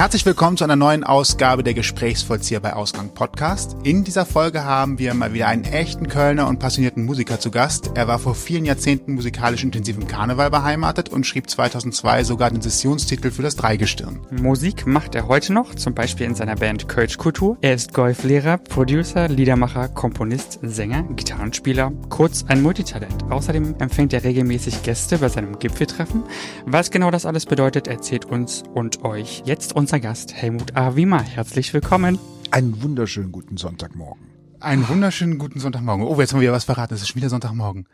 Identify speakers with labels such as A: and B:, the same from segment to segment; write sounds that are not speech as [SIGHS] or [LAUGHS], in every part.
A: Herzlich willkommen zu einer neuen Ausgabe der Gesprächsvollzieher bei Ausgang Podcast. In dieser Folge haben wir mal wieder einen echten Kölner und passionierten Musiker zu Gast. Er war vor vielen Jahrzehnten musikalisch intensiv im Karneval beheimatet und schrieb 2002 sogar den Sessionstitel für das Dreigestirn.
B: Musik macht er heute noch, zum Beispiel in seiner Band Kölsch Kultur. Er ist Golflehrer, Producer, Liedermacher, Komponist, Sänger, Gitarrenspieler, kurz ein Multitalent. Außerdem empfängt er regelmäßig Gäste bei seinem Gipfeltreffen. Was genau das alles bedeutet, erzählt uns und euch jetzt unser Gast Helmut A. Wiemer. Herzlich willkommen.
C: Einen wunderschönen guten Sonntagmorgen.
A: Einen wunderschönen guten Sonntagmorgen. Oh, jetzt haben wir wieder was verraten. Es ist schon wieder Sonntagmorgen.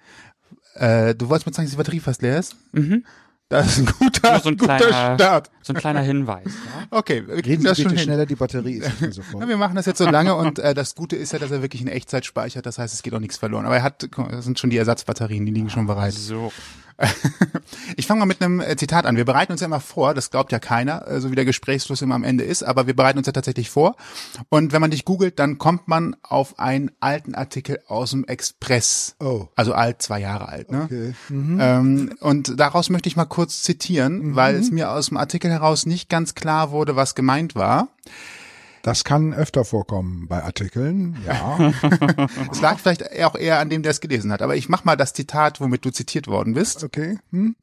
A: Äh, du wolltest mir sagen, dass die Batterie fast leer ist?
B: Mhm.
A: Das ist ein guter,
B: Nur so ein
A: guter
B: kleiner-
A: Start.
B: So ein kleiner Hinweis. Ja?
A: Okay, wir kriegen
C: Reden
A: das
C: Sie
A: schon hin.
C: schneller, die Batterie ist [LAUGHS] nicht mehr so voll.
A: Ja, wir machen das jetzt so lange und äh, das Gute ist ja, dass er wirklich in Echtzeit speichert. Das heißt, es geht auch nichts verloren. Aber er hat, das sind schon die Ersatzbatterien, die liegen schon bereit.
B: So. [LAUGHS]
A: Ich fange mal mit einem äh, Zitat an. Wir bereiten uns ja immer vor, das glaubt ja keiner, äh, so wie der Gesprächsfluss immer am Ende ist, aber wir bereiten uns ja tatsächlich vor. Und wenn man dich googelt, dann kommt man auf einen alten Artikel aus dem Express.
C: Oh.
A: Also alt, zwei Jahre alt. Ne?
C: Okay.
A: Ähm, und daraus möchte ich mal kurz zitieren,
C: Mhm.
A: weil es mir aus dem Artikel heraus nicht ganz klar wurde, was gemeint war.
C: Das kann öfter vorkommen bei Artikeln, ja. [LAUGHS]
A: Es lag vielleicht auch eher an dem, der es gelesen hat. Aber ich mach mal das Zitat, womit du zitiert worden bist.
C: Okay. Hm?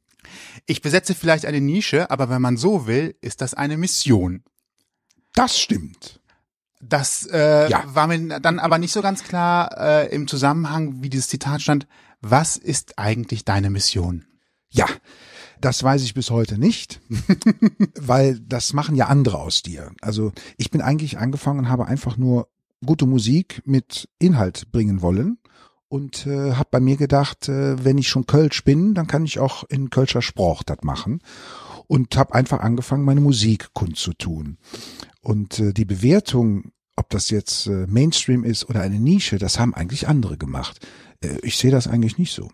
A: Ich besetze vielleicht eine Nische, aber wenn man so will, ist das eine Mission.
C: Das stimmt.
A: Das äh,
C: Ja.
A: war mir dann aber nicht so ganz klar äh, im Zusammenhang, wie dieses Zitat stand. Was ist eigentlich deine Mission?
C: Ja, das weiß ich bis heute nicht, [LAUGHS] weil das machen ja andere aus dir. Also ich bin eigentlich angefangen und habe einfach nur gute Musik mit Inhalt bringen wollen und äh, habe bei mir gedacht, äh, wenn ich schon Kölsch bin, dann kann ich auch in Kölscher Sprach das machen und habe einfach angefangen, meine Musik kundzutun. Und äh, die Bewertung, ob das jetzt äh, Mainstream ist oder eine Nische, das haben eigentlich andere gemacht. Äh, ich sehe das eigentlich nicht so.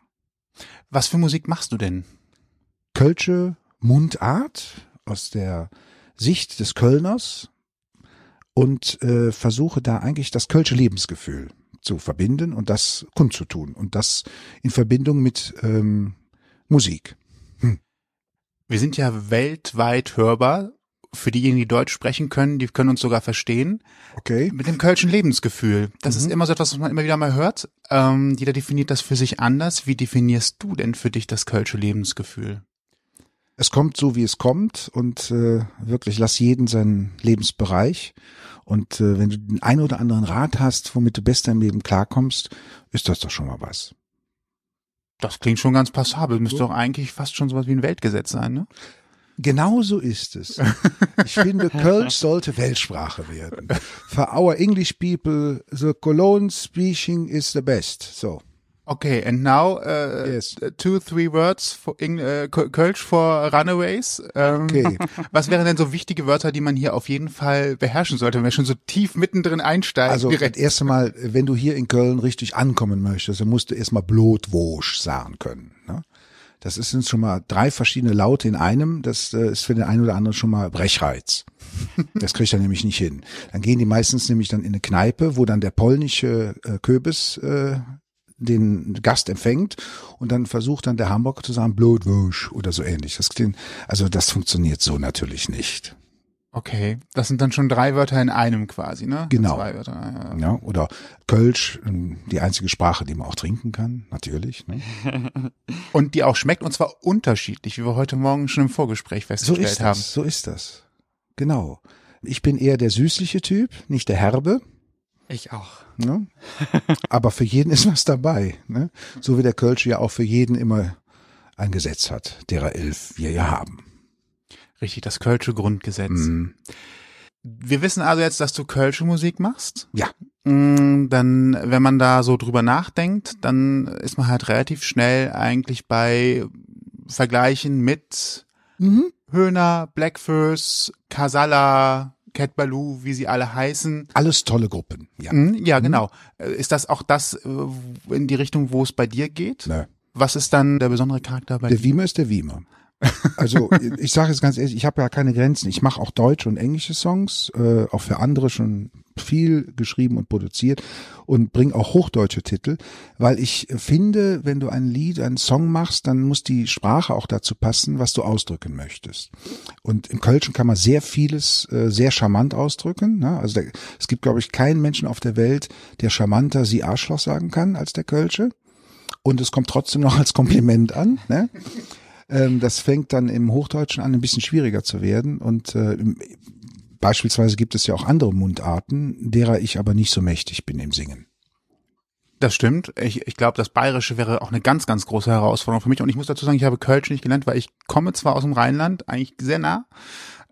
A: Was für Musik machst du denn?
C: Kölsche Mundart aus der Sicht des Kölners und äh, versuche da eigentlich das Kölsche Lebensgefühl zu verbinden und das kundzutun und das in Verbindung mit ähm, Musik.
A: Wir sind ja weltweit hörbar. Für diejenigen, die Deutsch sprechen können, die können uns sogar verstehen.
C: Okay.
A: Mit dem kölschen Lebensgefühl. Das ist immer so etwas, was man immer wieder mal hört. Ähm, jeder definiert das für sich anders. Wie definierst du denn für dich das kölsche Lebensgefühl?
C: Es kommt so, wie es kommt und äh, wirklich lass jeden seinen Lebensbereich. Und äh, wenn du den einen oder anderen Rat hast, womit du besser im Leben klarkommst, ist das doch schon mal was.
A: Das klingt schon ganz passabel. Müsste doch eigentlich fast schon sowas wie ein Weltgesetz sein, ne?
C: Genau so ist es. [LAUGHS] Ich finde, Kölsch sollte Weltsprache werden. For our English people, the Cologne speaking is the best. So.
A: Okay, and now uh,
C: Yes.
A: two, three words for äh, Köl- Kölsch for Runaways. Ähm,
C: Okay. [LAUGHS]
A: Was wären denn so wichtige Wörter, die man hier auf jeden Fall beherrschen sollte, wenn wir schon so tief mittendrin einsteigen?
C: Also das
A: direkt?
C: erste Mal, wenn du hier in Köln richtig ankommen möchtest, dann musst du erstmal Blutwosch sagen können. Ne? Das ist sind schon mal drei verschiedene Laute in einem. Das äh, ist für den einen oder anderen schon mal Brechreiz. [LAUGHS] Das kriegt er nämlich nicht hin. Dann gehen die meistens nämlich dann in eine Kneipe, wo dann der polnische äh, Köbis äh, den Gast empfängt und dann versucht dann der Hamburger zu sagen Blutwosch oder so ähnlich. Das klingt, also das funktioniert so natürlich nicht.
A: Okay, das sind dann schon drei Wörter in einem quasi, ne?
C: Genau.
A: Zwei Wörter. ja.
C: Ja, oder Kölsch, ähm, die einzige Sprache, die man auch trinken kann, natürlich. Ne? [LAUGHS]
A: Und die auch schmeckt und zwar unterschiedlich, wie wir heute Morgen schon im Vorgespräch
C: So
A: festgestellt
C: ist
A: haben.
C: das, so ist das. Genau. Ich bin eher der süßliche Typ, nicht der herbe.
B: Ich auch.
C: Ne? Aber für jeden ist was dabei. Ne? So wie der Kölsch ja auch für jeden immer ein Gesetz hat, derer elf wir ja haben.
A: Richtig, das Kölsche Grundgesetz.
C: Mhm.
A: Wir wissen also jetzt, dass du Kölsche Musik machst.
C: Ja.
A: Mm, Dann, wenn man da so drüber nachdenkt, dann ist man halt relativ schnell eigentlich bei Vergleichen mit
C: Mhm.
A: Höhner, Blackfurs, Casalla, Cat Baloo, wie sie alle heißen.
C: Alles tolle Gruppen. Ja.
A: Mm, Ja, genau. Äh, Ist das auch das äh, in die Richtung, wo es bei dir geht?
C: Nö.
A: Was ist dann der besondere Charakter bei
C: Der
A: dir?
C: Wiemer ist der Wiemer. Also ich sage es ganz ehrlich, ich habe ja keine Grenzen. Ich mache auch deutsche und englische Songs, äh, auch für andere schon viel geschrieben und produziert und bringe auch hochdeutsche Titel, weil ich finde, wenn du ein Lied, einen Song machst, dann muss die Sprache auch dazu passen, was du ausdrücken möchtest. Und im Kölschen kann man sehr vieles äh, sehr charmant ausdrücken. Ne? Also der, es gibt, glaube ich, keinen Menschen auf der Welt, der charmanter sie Arschloch sagen kann als der Kölsche. Und es kommt trotzdem noch als Kompliment an. Ne? Ähm, das fängt dann im Hochdeutschen an, ein bisschen schwieriger zu werden. Und äh, beispielsweise gibt es ja auch andere Mundarten, derer ich aber nicht so mächtig bin im Singen.
A: Das stimmt. Ich, ich glaube, das Bayerische wäre auch eine ganz, ganz große Herausforderung für mich. Und ich muss dazu sagen, ich habe Kölsch nicht gelernt, weil ich komme zwar aus dem Rheinland, eigentlich sehr nah,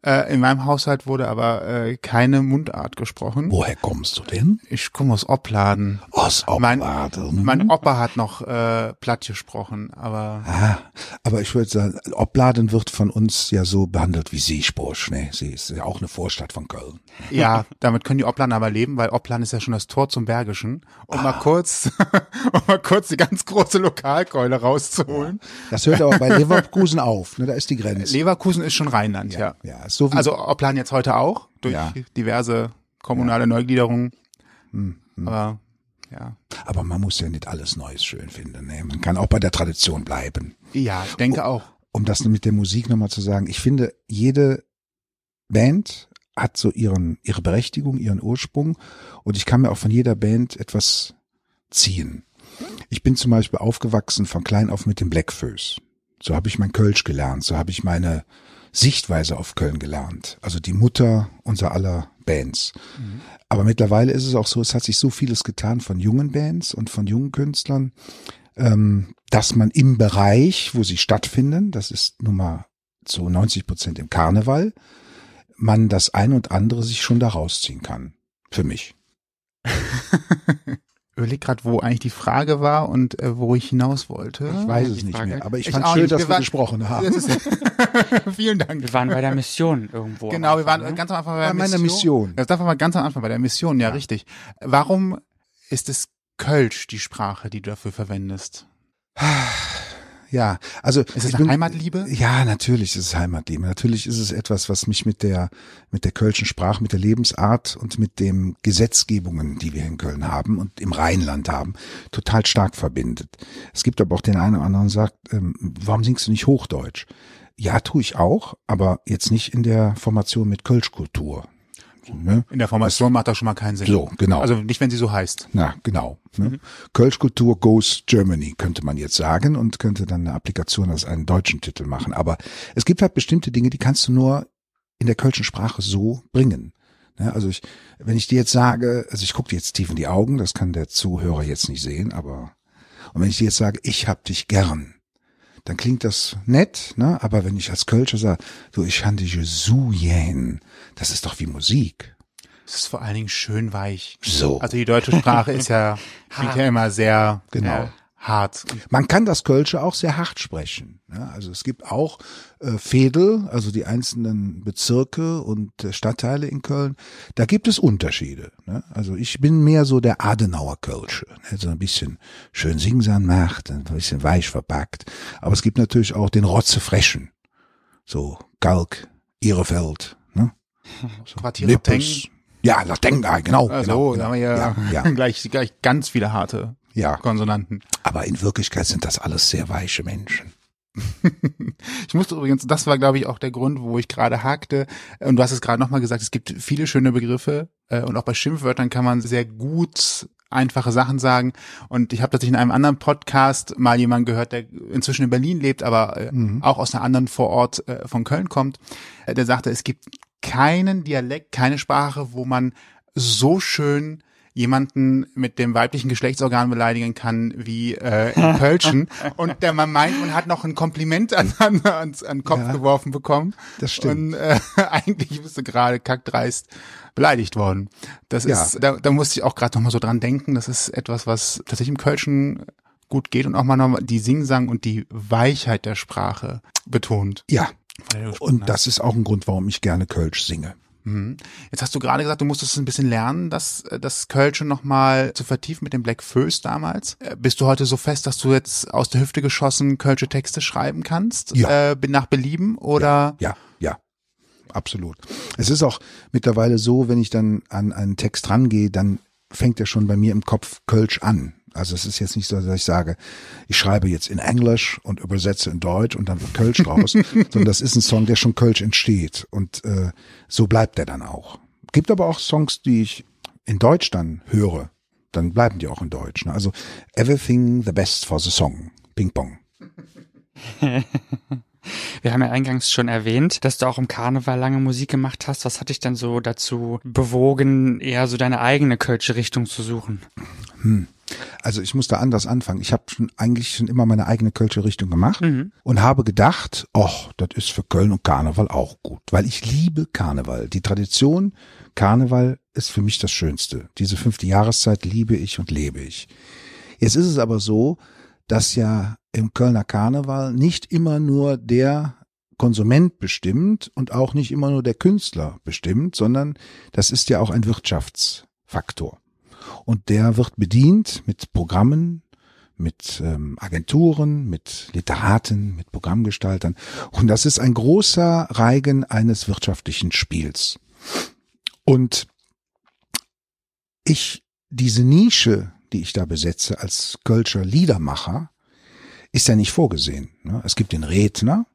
A: äh, in meinem Haushalt wurde aber äh, keine Mundart gesprochen.
C: Woher kommst du denn?
A: Ich komme aus Opladen.
C: Aus
A: Mein,
C: Opladen.
A: mein Opa hat noch äh, platt gesprochen, aber
C: Ah, aber ich würde sagen, Opladen wird von uns ja so behandelt wie Seespusch, ne? Sie ist ja auch eine Vorstadt von Köln.
A: ja, damit können die Opladen aber leben, weil Oplan ist ja schon das Tor zum Bergischen. Um mal kurz, [LAUGHS] um mal kurz die ganz große Lokalkeule rauszuholen.
C: Das hört aber bei Leverkusen auf, ne? Da ist die Grenze.
A: Leverkusen ist schon Rheinland, ja.
C: ja, ist so
A: Also Oplan jetzt heute auch, durch
C: Ja.
A: diverse kommunale Neugliederungen. Aber ja.
C: aber man muss ja nicht alles Neues schön finden, ne? Man kann auch bei der Tradition bleiben.
A: Ja, ich denke auch.
C: um das mit der Musik nochmal zu sagen, ich finde, jede Band hat so ihren, ihre Berechtigung, ihren Ursprung und ich kann mir auch von jeder Band etwas ziehen. Ich bin zum Beispiel aufgewachsen von klein auf mit dem Blackfoes. So habe ich mein Kölsch gelernt, so habe ich meine Sichtweise auf Köln gelernt. Also die Mutter unser aller Bands. Aber mittlerweile ist es auch so, es hat sich so vieles getan von jungen Bands und von jungen Künstlern, ähm, dass man im Bereich, wo sie stattfinden, das ist nun mal zu 90 Prozent im Karneval, man das ein und andere sich schon da rausziehen kann. Für mich. [LAUGHS]
A: Überleg gerade, wo eigentlich die Frage war und äh, wo ich hinaus wollte.
C: Ich weiß
B: die
C: es nicht
B: Frage.
C: mehr, aber ich,
A: Ich
C: fand schön,
A: nicht.
C: dass
A: Wir
C: wir, gesprochen haben. [LAUGHS]
A: Vielen Dank.
B: Wir waren bei der Mission irgendwo.
A: Genau, wir waren
B: ne?
A: ganz am Anfang bei,
C: Bei meiner Mission.
A: Das darf man mal ganz am Anfang bei der Mission, ja, richtig. Warum ist es Kölsch die Sprache, die du dafür verwendest? [SIGHS]
C: Ja, also
A: Ist es
C: bin-
A: Heimatliebe?
C: Ja, natürlich ist es Heimatliebe. Natürlich ist es etwas, was mich mit der mit der kölschen Sprache, mit der Lebensart und mit den Gesetzgebungen, die wir in Köln haben und im Rheinland haben, total stark verbindet. Es gibt aber auch den einen oder anderen, der sagt, ähm, warum singst du nicht Hochdeutsch? Ja, tue ich auch, aber jetzt nicht in der Formation mit Kölschkultur. Ne?
A: In der Formation macht das schon mal keinen Sinn.
C: So, genau.
A: Also nicht, wenn sie so heißt.
C: Na, genau. Ne? Kölschkultur goes Germany, könnte man jetzt sagen und könnte dann eine Applikation als einen deutschen Titel machen. Aber es gibt halt bestimmte Dinge, die kannst du nur in der kölschen Sprache so bringen. Ne? Also ich, wenn ich dir jetzt sage, also ich gucke dir jetzt tief in die Augen, das kann der Zuhörer jetzt nicht sehen, aber und wenn ich dir jetzt sage, ich hab dich gern, dann klingt das nett, ne? Aber wenn ich als Kölscher sage, du, ich han dich so gern, das ist doch wie Musik.
A: Es ist vor allen Dingen schön weich.
C: So.
A: Also die deutsche Sprache ist ja, [LAUGHS] klingt ja immer sehr
C: Genau.
A: äh, hart.
C: Man kann das Kölsche auch sehr hart sprechen. Ja, also es gibt auch äh, Fädel, also die einzelnen Bezirke und äh, Stadtteile in Köln. Da gibt es Unterschiede. Ne? Also ich bin mehr so der Adenauer Kölsche, ne? so ein bisschen schön singsam macht, ein bisschen weich verpackt. Aber es gibt natürlich auch den Rotzefrechen, so Kalk, Ihrefeld, ne? [LAUGHS]
A: Quartier
C: Lippes. Ja, Latenga, genau.
A: Also,
C: genau,
A: da haben wir
C: genau.
A: ja,
C: ja, ja, [LAUGHS]
A: gleich, gleich ganz viele harte
C: ja.
A: Konsonanten.
C: Aber in Wirklichkeit sind das alles sehr weiche Menschen. [LAUGHS]
A: Ich musste übrigens, das war glaube ich auch der Grund, wo ich gerade hakte. Und du hast es gerade nochmal gesagt, es gibt viele schöne Begriffe äh, und auch bei Schimpfwörtern kann man sehr gut einfache Sachen sagen. Und ich habe tatsächlich in einem anderen Podcast mal jemanden gehört, der inzwischen in Berlin lebt, aber äh, auch aus einer anderen Vorort äh, von Köln kommt, der sagte, es gibt keinen Dialekt, keine Sprache, wo man so schön jemanden mit dem weiblichen Geschlechtsorgan beleidigen kann wie äh, im Kölschen [LAUGHS] und der man meint, man hat noch ein Kompliment an, an, ans, an den Kopf
C: Ja.
A: geworfen bekommen.
C: Das stimmt.
A: Und äh, [LAUGHS] eigentlich bist du gerade kackdreist beleidigt worden. Das
C: Ja.
A: ist, da, da musste ich auch gerade noch mal so dran denken. Das ist etwas, was tatsächlich im Kölschen gut geht und auch mal noch die Singsang und die Weichheit der Sprache betont.
C: Ja, Und das ist auch ein Grund, warum ich gerne Kölsch singe.
A: Mhm. Jetzt hast du gerade gesagt, du musstest ein bisschen lernen, das, das Kölsche nochmal zu vertiefen mit dem Black Föß damals. Äh, bist du heute so fest, dass du jetzt aus der Hüfte geschossen Kölsche Texte schreiben kannst?
C: Ja.
A: Äh, nach Belieben oder?
C: Ja, ja, absolut. Es ist auch mittlerweile so, wenn ich dann an einen Text rangehe, dann fängt er schon bei mir im Kopf Kölsch an. Also es ist jetzt nicht so, dass ich sage, ich schreibe jetzt in Englisch und übersetze in Deutsch und dann wird Kölsch draus, [LAUGHS] sondern das ist ein Song, der schon Kölsch entsteht und äh, so bleibt er dann auch. Gibt aber auch Songs, die ich in Deutsch dann höre, dann bleiben die auch in Deutsch. Ne? Also everything the best for the song, Ping Pong. [LAUGHS]
B: Wir haben ja eingangs schon erwähnt, dass du auch im Karneval lange Musik gemacht hast. Was hat dich dann so dazu bewogen, eher so deine eigene Kölsche Richtung zu suchen?
C: Hm. Also ich muss da anders anfangen. Ich habe schon eigentlich schon immer meine eigene Kölsche Richtung gemacht
B: Mhm.
C: und habe gedacht, ach, das ist für Köln und Karneval auch gut, weil ich liebe Karneval. Die Tradition Karneval ist für mich das Schönste. Diese fünfte Jahreszeit liebe ich und lebe ich. Jetzt ist es aber so, dass ja im Kölner Karneval nicht immer nur der Konsument bestimmt und auch nicht immer nur der Künstler bestimmt, sondern das ist ja auch ein Wirtschaftsfaktor. Und der wird bedient mit Programmen, mit ähm, Agenturen, mit Literaten, mit Programmgestaltern. Und das ist ein großer Reigen eines wirtschaftlichen Spiels. Und ich, diese Nische, die ich da besetze als Kölscher Liedermacher, ist ja nicht vorgesehen. Ne? Es gibt den Redner,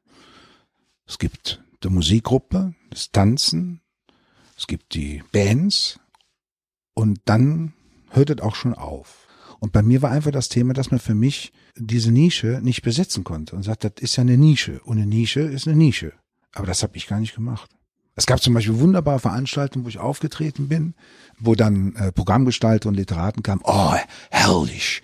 C: es gibt die Musikgruppe, das Tanzen, es gibt die Bands und dann hört es auch schon auf. Und bei mir war einfach das Thema, dass man für mich diese Nische nicht besetzen konnte und sagt, das ist ja eine Nische und eine Nische ist eine Nische. Aber das habe ich gar nicht gemacht. Es gab zum Beispiel wunderbare Veranstaltungen, wo ich aufgetreten bin, wo dann äh, Programmgestalter und Literaten kamen. Oh, herrlich,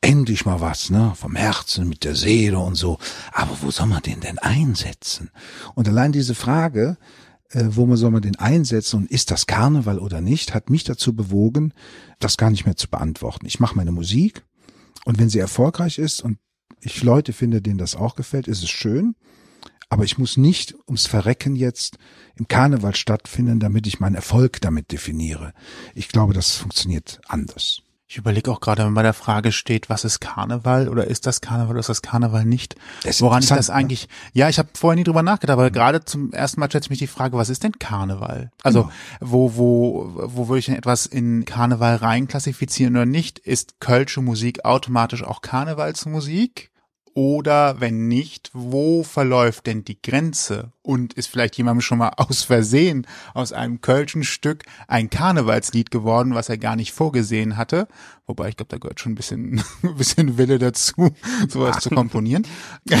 C: endlich mal was, ne, vom Herzen mit der Seele und so. Aber wo soll man den denn einsetzen? Und allein diese Frage, äh, wo man soll man den einsetzen und ist das Karneval oder nicht, hat mich dazu bewogen, das gar nicht mehr zu beantworten. Ich mache meine Musik und wenn sie erfolgreich ist und ich Leute finde, denen das auch gefällt, ist es schön. Aber ich muss nicht ums Verrecken jetzt im Karneval stattfinden, damit ich meinen Erfolg damit definiere. Ich glaube, das funktioniert anders.
A: Ich überlege auch gerade, wenn bei der Frage steht, was ist Karneval oder ist das Karneval oder ist das Karneval nicht?
C: Das ist
A: Woran ich das
C: ne?
A: eigentlich, ja, ich habe vorher nie drüber nachgedacht, aber gerade zum ersten Mal stellt sich mich die Frage, was ist denn Karneval? Also
C: Genau.
A: wo, wo, wo würde ich denn etwas in Karneval reinklassifizieren oder nicht? Ist Kölsche Musik automatisch auch Karnevalsmusik? Oder wenn nicht, wo verläuft denn die Grenze? Und ist vielleicht jemandem schon mal aus Versehen aus einem Kölschen Stück ein Karnevalslied geworden, was er gar nicht vorgesehen hatte? Wobei ich glaube, da gehört schon ein bisschen, [LAUGHS] ein bisschen Wille dazu, sowas zu komponieren. [LAUGHS]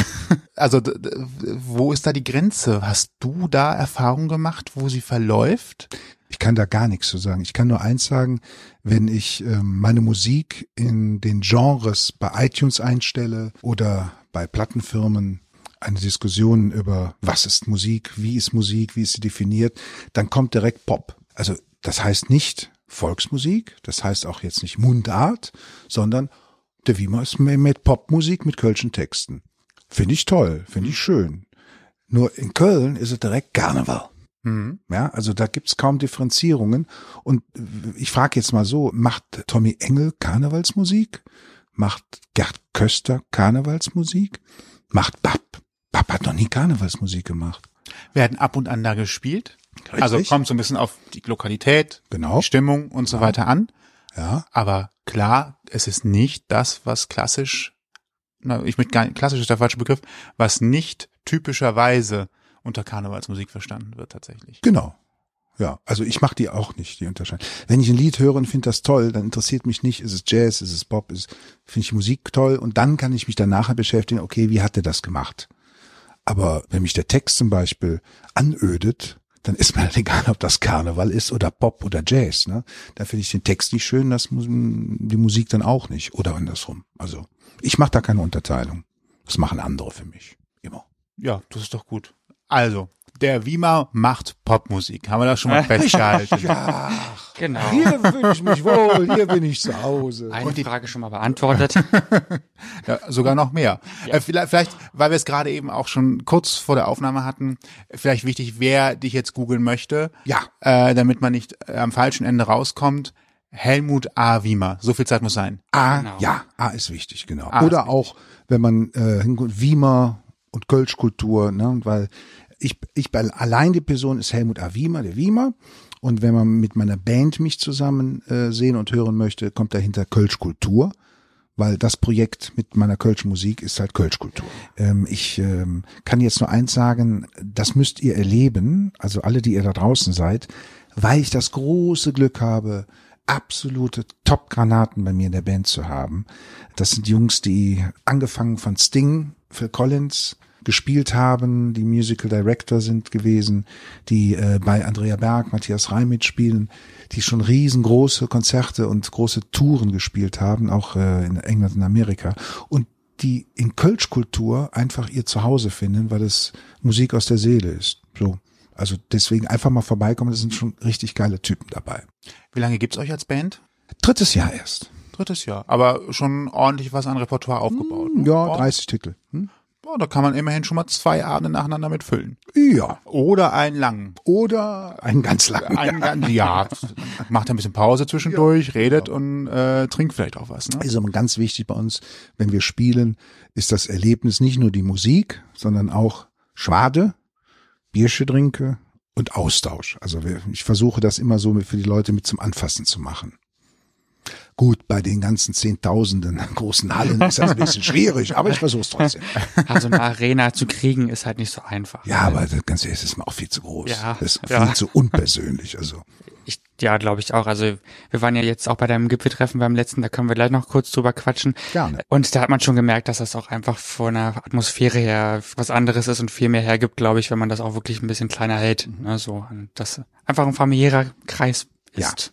A: Also wo ist da die Grenze? Hast du da Erfahrung gemacht, wo sie verläuft?
C: Ich kann da gar nichts zu sagen. Ich kann nur eins sagen, wenn ich ähm, meine Musik in den Genres bei iTunes einstelle oder bei Plattenfirmen eine Diskussion über was ist Musik, wie ist Musik, wie ist sie definiert, dann kommt direkt Pop. Also das heißt nicht Volksmusik, das heißt auch jetzt nicht Mundart, sondern der Wiemer ist mit Popmusik mit kölschen Texten. Finde ich toll, finde ich schön. Nur in Köln ist es direkt Karneval.
A: Mhm.
C: Ja, also da gibt's kaum Differenzierungen. Und ich frage jetzt mal so, macht Tommy Engel Karnevalsmusik? Macht Gerd Köster Karnevalsmusik? Macht Bab? Bab hat noch nie Karnevalsmusik gemacht.
A: Werden ab und an da gespielt.
C: Richtig.
A: Also kommt so ein bisschen auf die Lokalität,
C: Genau.
A: die Stimmung und so weiter an.
C: Ja,
A: Aber klar, es ist nicht das, was klassisch, na, ich nicht, klassisch ist der falsche Begriff, was nicht typischerweise unter Karnevalsmusik verstanden wird tatsächlich.
C: genau. Ja, also ich mache die auch nicht, die Unterscheidung. Wenn ich ein Lied höre und finde das toll, dann interessiert mich nicht, ist es Jazz, ist es Pop, ist finde ich Musik toll und dann kann ich mich dann nachher beschäftigen, okay, wie hat er das gemacht? Aber wenn mich der Text zum Beispiel anödet, dann ist mir halt [LAUGHS] egal, ob das Karneval ist oder Pop oder Jazz. Ne? Da finde ich den Text nicht schön, das muss, die Musik dann auch nicht oder andersrum. Also ich mache da keine Unterteilung. Das machen andere für mich immer.
A: Ja, das ist doch gut. Also, der Wiemer macht Popmusik. Haben wir das schon mal [LAUGHS] festgehalten?
C: Ja,
B: Genau.
C: hier fühle ich mich wohl, hier bin ich zu Hause.
B: Eine Frage schon mal beantwortet. [LAUGHS]
A: Ja, sogar noch mehr. Äh, vielleicht, vielleicht, weil wir es gerade eben auch schon kurz vor der Aufnahme hatten, vielleicht wichtig, wer dich jetzt googeln möchte,
C: Ja.
A: äh, damit man nicht äh, am falschen Ende rauskommt. Helmut A. Wiemer. So viel Zeit muss sein.
C: A,
B: Genau.
C: ja, A ist wichtig, genau.
A: A
C: Oder auch, wenn man äh, Wiemer und Kölschkultur, ne, weil ich, ich allein die Person ist Helmut A. Wiemer, der Wiemer. Und wenn man mit meiner Band mich zusammen äh, sehen und hören möchte, kommt dahinter Kölschkultur, weil das Projekt mit meiner Kölschmusik ist halt Kölschkultur. Ähm, ich ähm, kann jetzt nur eins sagen, das müsst ihr erleben, also alle, die ihr da draußen seid, weil ich das große Glück habe, absolute Top-Granaten bei mir in der Band zu haben. Das sind Jungs, die angefangen von Sting, Phil Collins gespielt haben, die Musical Director sind gewesen, die äh, bei Andrea Berg, Matthias Reim mitspielen, die schon riesengroße Konzerte und große Touren gespielt haben, auch äh, in England und Amerika. Und die in Kölschkultur einfach ihr Zuhause finden, weil es Musik aus der Seele ist. So. Also deswegen einfach mal vorbeikommen, das sind schon richtig geile Typen dabei.
A: Wie lange gibt's euch als Band?
C: Drittes Jahr erst.
A: Drittes Jahr. Aber schon ordentlich was an Repertoire aufgebaut. ne?
C: Ja,
A: Oh,
C: 30 Titel. Hm?
A: oh, da kann man immerhin schon mal zwei Abende nacheinander mit füllen.
C: Ja.
A: Oder einen langen.
C: Oder einen ganz langen.
A: Einen ganzen, ja. Macht ein bisschen Pause zwischendurch, redet und äh, trinkt vielleicht auch was. Ne?
C: ist aber ganz wichtig bei uns, wenn wir spielen, ist das Erlebnis nicht nur die Musik, sondern auch Schwade, Biersche trinke und Austausch. Also wir, ich versuche das immer so für die Leute mit zum Anfassen zu machen. Gut, bei den ganzen Zehntausenden großen Hallen ist das ein bisschen schwierig, aber ich versuche es trotzdem. [LAUGHS]
B: Also eine Arena zu kriegen ist halt nicht so einfach.
C: Ja, aber das Ganze ist mir auch viel zu groß.
B: Ja,
C: das ist
B: ja.
C: viel zu unpersönlich. Also
B: Ich, ja, glaube ich auch. Also wir waren ja jetzt auch bei deinem Gipfeltreffen beim letzten, da können wir gleich noch kurz drüber quatschen.
C: Gerne.
B: Und da hat man schon gemerkt, dass das auch einfach von der Atmosphäre her was anderes ist und viel mehr hergibt, glaube ich, wenn man das auch wirklich ein bisschen kleiner hält. Ne, so, und das einfach ein familiärer Kreis
C: Ja.
B: ist.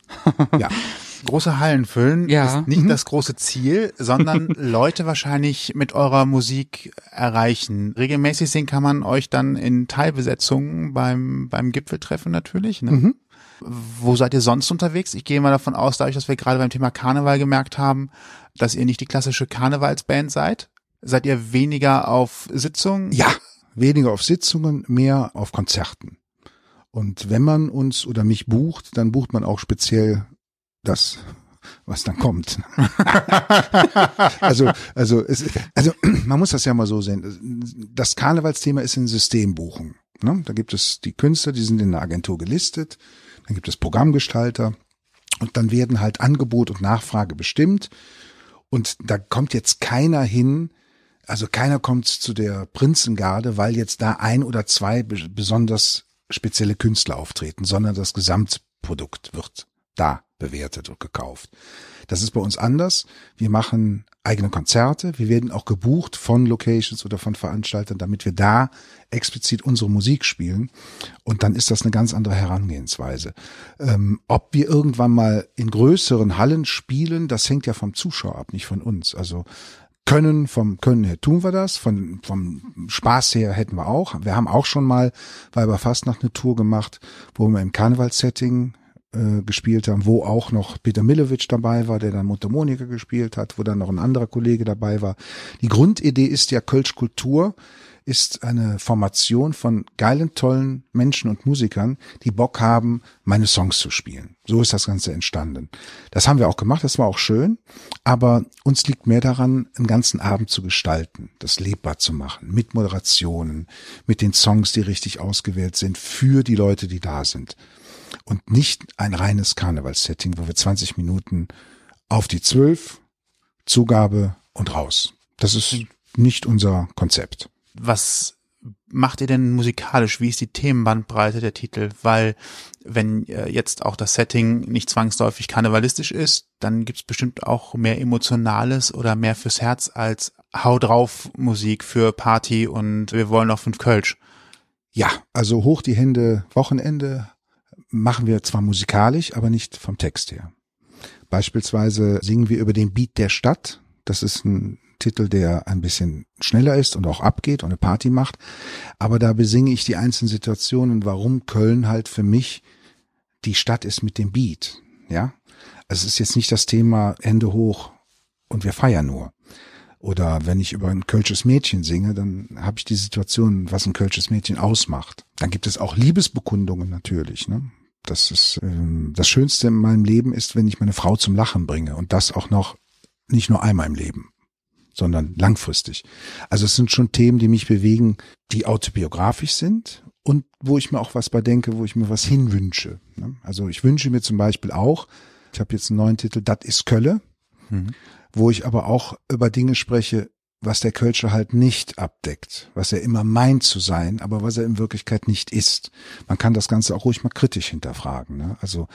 C: ja, [LAUGHS]
A: Große Hallen füllen
B: Ja.
A: ist nicht das große Ziel, sondern [LAUGHS] Leute wahrscheinlich mit eurer Musik erreichen. Regelmäßig sehen kann man euch dann in Teilbesetzungen beim, beim Gipfeltreffen natürlich. Ne? Wo seid ihr sonst unterwegs? Ich gehe mal davon aus, dadurch, dass wir gerade beim Thema Karneval gemerkt haben, dass ihr nicht die klassische Karnevalsband seid. Seid ihr weniger auf Sitzungen?
C: Ja, weniger auf Sitzungen, mehr auf Konzerten. Und wenn man uns oder mich bucht, dann bucht man auch speziell das, was dann kommt. [LAUGHS] also, also, es, also, [CLEARS THROAT] man muss das ja mal so sehen. Das Karnevalsthema ist ein Systembuchen. Ne? Da gibt es die Künstler, die sind in der Agentur gelistet. Dann gibt es Programmgestalter. Und dann werden halt Angebot und Nachfrage bestimmt. Und da kommt jetzt keiner hin, also keiner kommt zu der Prinzengarde, weil jetzt da ein oder zwei be- besonders spezielle Künstler auftreten, sondern das Gesamtprodukt wird da bewertet und gekauft. Das ist bei uns anders. Wir machen eigene Konzerte. Wir werden auch gebucht von Locations oder von Veranstaltern, damit wir da explizit unsere Musik spielen. Und dann ist das eine ganz andere Herangehensweise. Ähm, ob wir irgendwann mal in größeren Hallen spielen, das hängt ja vom Zuschauer ab, nicht von uns. Also können, vom Können her tun wir das, von, vom Spaß her hätten wir auch. Wir haben auch schon mal Weiber Fastnacht eine Tour gemacht, wo wir im Karnevalssetting äh, gespielt haben, wo auch noch Peter Milovic dabei war, der dann Mundharmonika gespielt hat, wo dann noch ein anderer Kollege dabei war. Die Grundidee ist ja Kölsch Kultur, ist eine Formation von geilen, tollen Menschen und Musikern, die Bock haben, meine Songs zu spielen. So ist das Ganze entstanden. Das haben wir auch gemacht, das war auch schön, aber uns liegt mehr daran, einen ganzen Abend zu gestalten, das lebbar zu machen, mit Moderationen, mit den Songs, die richtig ausgewählt sind, für die Leute, die da sind. Und nicht ein reines Karnevalssetting, wo wir 20 Minuten auf die 12, Zugabe und raus. Das ist nicht unser Konzept.
A: was macht ihr denn musikalisch? Wie ist die Themenbandbreite der Titel? Weil wenn äh, jetzt auch das Setting nicht zwangsläufig karnevalistisch ist, dann gibt's bestimmt auch mehr Emotionales oder mehr fürs Herz als Hau drauf Musik für Party und wir wollen noch fünf Kölsch.
C: Ja, also hoch die Hände Wochenende machen wir zwar musikalisch, aber nicht vom Text her. Beispielsweise singen wir über den Beat der Stadt. Das ist ein Titel, der ein bisschen schneller ist und auch abgeht und eine Party macht. Aber da besinge ich die einzelnen Situationen, warum Köln halt für mich die Stadt ist mit dem Beat. Ja, es ist jetzt nicht das Thema Hände hoch und wir feiern nur. Oder wenn ich über ein kölsches Mädchen singe, dann habe ich die Situation, was ein kölsches Mädchen ausmacht. Dann gibt es auch Liebesbekundungen natürlich. Ne? Das ist ähm, das Schönste in meinem Leben ist, wenn ich meine Frau zum Lachen bringe und das auch noch nicht nur einmal im Leben, sondern langfristig. Also es sind schon Themen, die mich bewegen, die autobiografisch sind und wo ich mir auch was bei denke, wo ich mir was hinwünsche. Ne? Also ich wünsche mir zum Beispiel auch, ich habe jetzt einen neuen Titel, Das ist Kölle, mhm. wo ich aber auch über Dinge spreche, was der Kölscher halt nicht abdeckt, was er immer meint zu sein, aber was er in Wirklichkeit nicht ist. Man kann das Ganze auch ruhig mal kritisch hinterfragen. Ne? Also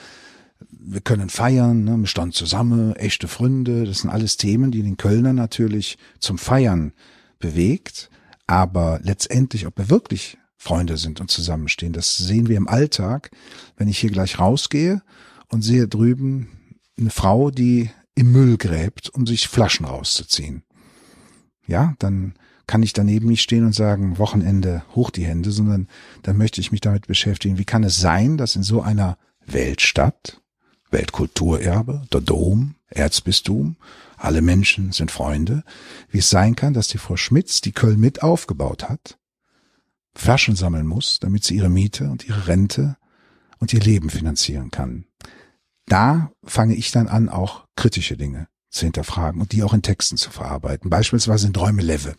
C: wir können feiern, ne? wir standen zusammen, echte Freunde, das sind alles Themen, die den Kölner natürlich zum Feiern bewegt, aber letztendlich, ob wir wirklich Freunde sind und zusammenstehen, das sehen wir im Alltag, wenn ich hier gleich rausgehe und sehe drüben eine Frau, die im Müll gräbt, um sich Flaschen rauszuziehen. Ja, dann kann ich daneben nicht stehen und sagen, Wochenende hoch die Hände, sondern dann möchte ich mich damit beschäftigen, wie kann es sein, dass in so einer Weltstadt, Weltkulturerbe, der Dom, Erzbistum, alle Menschen sind Freunde, wie es sein kann, dass die Frau Schmitz, die Köln mit aufgebaut hat, Flaschen sammeln muss, damit sie ihre Miete und ihre Rente und ihr Leben finanzieren kann. Da fange ich dann an, auch kritische Dinge zu hinterfragen und die auch in Texten zu verarbeiten. Beispielsweise in Träume Leve.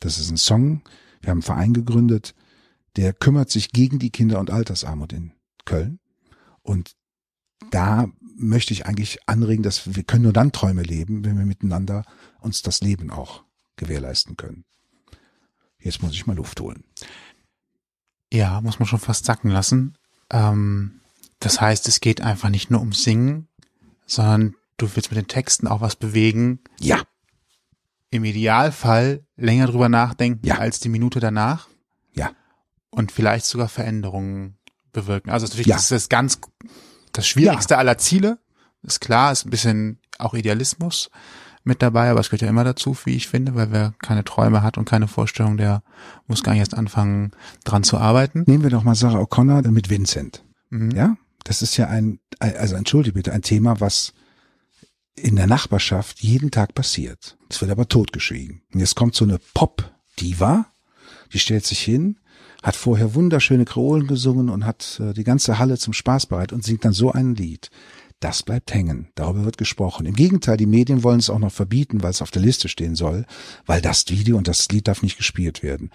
C: Das ist ein Song, wir haben einen Verein gegründet, der kümmert sich gegen die Kinder- und Altersarmut in Köln. Und da möchte ich eigentlich anregen, dass wir können nur dann Träume leben, wenn wir miteinander uns das Leben auch gewährleisten können. Jetzt muss ich mal Luft holen.
A: Ja, muss man schon fast sacken lassen. Ähm, das heißt, es geht einfach nicht nur um Singen, sondern du willst mit den Texten auch was bewegen.
C: Ja.
A: Im Idealfall länger drüber nachdenken
C: ja.
A: als die Minute danach.
C: Ja.
A: Und vielleicht sogar Veränderungen bewirken. Also natürlich,
C: ja.
A: das ist das ganz das schwierigste ja. aller Ziele. Ist klar, ist ein bisschen auch Idealismus mit dabei, aber es gehört ja immer dazu, wie ich finde, weil wer keine Träume hat und keine Vorstellung, der muss gar nicht erst anfangen, dran zu arbeiten.
C: Nehmen wir doch mal Sarah O'Connor mit Vincent. Mhm. Ja, das ist ja ein, also entschuldige bitte, ein Thema, was in der Nachbarschaft jeden Tag passiert. Es wird aber totgeschwiegen. Und jetzt kommt so eine Pop-Diva, die stellt sich hin, hat vorher wunderschöne Kreolen gesungen und hat äh, die ganze Halle zum Spaß bereit und singt dann so ein Lied. Das bleibt hängen. Darüber wird gesprochen. Im Gegenteil, die Medien wollen es auch noch verbieten, weil es auf der Liste stehen soll, weil das Video und das Lied darf nicht gespielt werden.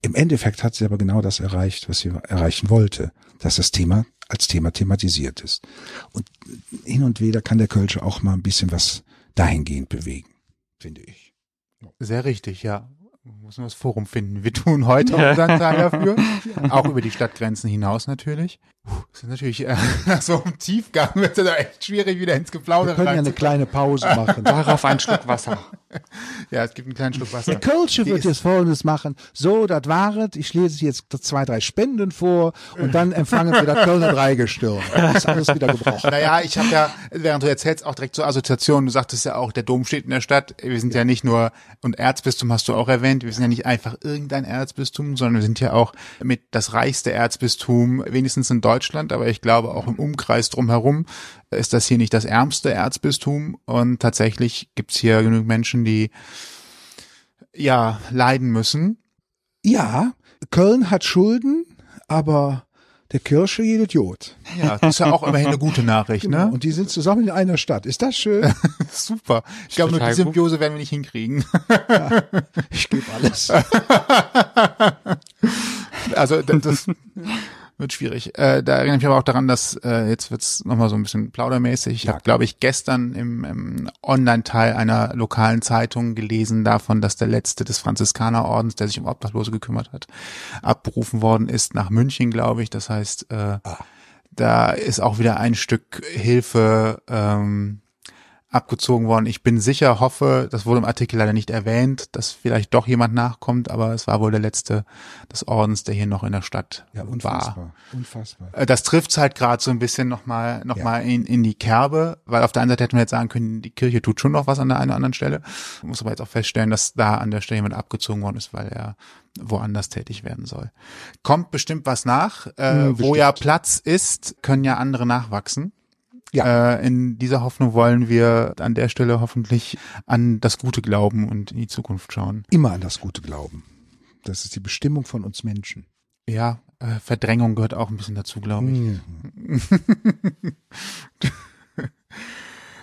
C: Im Endeffekt hat sie aber genau das erreicht, was sie erreichen wollte, dass das Thema als Thema thematisiert ist. Und hin und wieder kann der Kölsche auch mal ein bisschen was dahingehend bewegen, finde ich.
A: Sehr richtig, ja muss man das Forum finden. Wir tun heute auch unseren Teil dafür. [LAUGHS] Auch über die Stadtgrenzen hinaus natürlich. Das ist natürlich äh, [LAUGHS] so einem Tiefgang wird es echt schwierig, wieder ins Geplauder
C: Wir können ja eine kleine Pause machen. [LAUGHS]
B: Darauf einen Schluck Wasser.
A: ja, es gibt einen kleinen Schluck Wasser.
C: Der Kölsche wird jetzt Folgendes machen. So, das waret. Ich lese jetzt zwei, drei Spenden vor und dann empfangen wir das Kölner Dreigestirn. Das ist alles wieder gebrochen.
A: Naja, ich habe ja, während du erzählst, auch direkt zur Assoziation. Du sagtest ja auch, der Dom steht in der Stadt. Wir sind ja nicht nur, und Erzbistum hast du auch erwähnt, wir sind ja nicht einfach irgendein Erzbistum, sondern wir sind ja auch mit das reichste Erzbistum, wenigstens in Deutschland, aber ich glaube auch im Umkreis drumherum ist das hier nicht das ärmste Erzbistum und tatsächlich gibt's hier genug Menschen, die ja leiden müssen.
C: Ja, Köln hat Schulden, aber der Kirche jedes Jod.
A: Ja, das ist ja auch immerhin eine gute Nachricht, genau.
C: ne? Und die sind zusammen in einer Stadt. Ist das schön? [LAUGHS]
A: Super. Ich glaube, nur die Symbiose werden wir nicht hinkriegen.
C: Ja, ich gebe alles. [LAUGHS]
A: also das, [LAUGHS] wird schwierig. Äh, da erinnere ich mich aber auch daran, dass äh, jetzt wird's nochmal so ein bisschen plaudermäßig. Ich ja. habe, glaube ich, gestern im, im Online-Teil einer lokalen Zeitung gelesen davon, dass der letzte des Franziskanerordens, der sich um Obdachlose gekümmert hat, abberufen worden ist nach München, glaube ich. Das heißt, äh, ah. da ist auch wieder ein Stück Hilfe ähm, abgezogen worden. Ich bin sicher, hoffe, das wurde im Artikel leider nicht erwähnt, dass vielleicht doch jemand nachkommt, aber es war wohl der letzte des Ordens, der hier noch in der Stadt
C: Ja,
A: war.
C: unfassbar. Unfassbar.
A: Äh, Das trifft's halt gerade so ein bisschen nochmal noch
C: Ja.
A: mal in, in die Kerbe, weil auf der einen Seite hätten wir jetzt sagen können, die Kirche tut schon noch was an der einen oder anderen Stelle. Man muss aber jetzt auch feststellen, dass da an der Stelle jemand abgezogen worden ist, weil er woanders tätig werden soll. Kommt bestimmt was nach. Äh,
C: Ja,
A: wo
C: bestimmt.
A: ja Platz ist, können ja andere nachwachsen.
C: Ja.
A: Äh, in dieser Hoffnung wollen wir an der Stelle hoffentlich an das Gute glauben und in die Zukunft schauen.
C: Immer an das Gute glauben. Das ist die Bestimmung von uns Menschen.
A: Ja, äh, Verdrängung gehört auch ein bisschen dazu, glaube ich.
C: Mhm. [LAUGHS]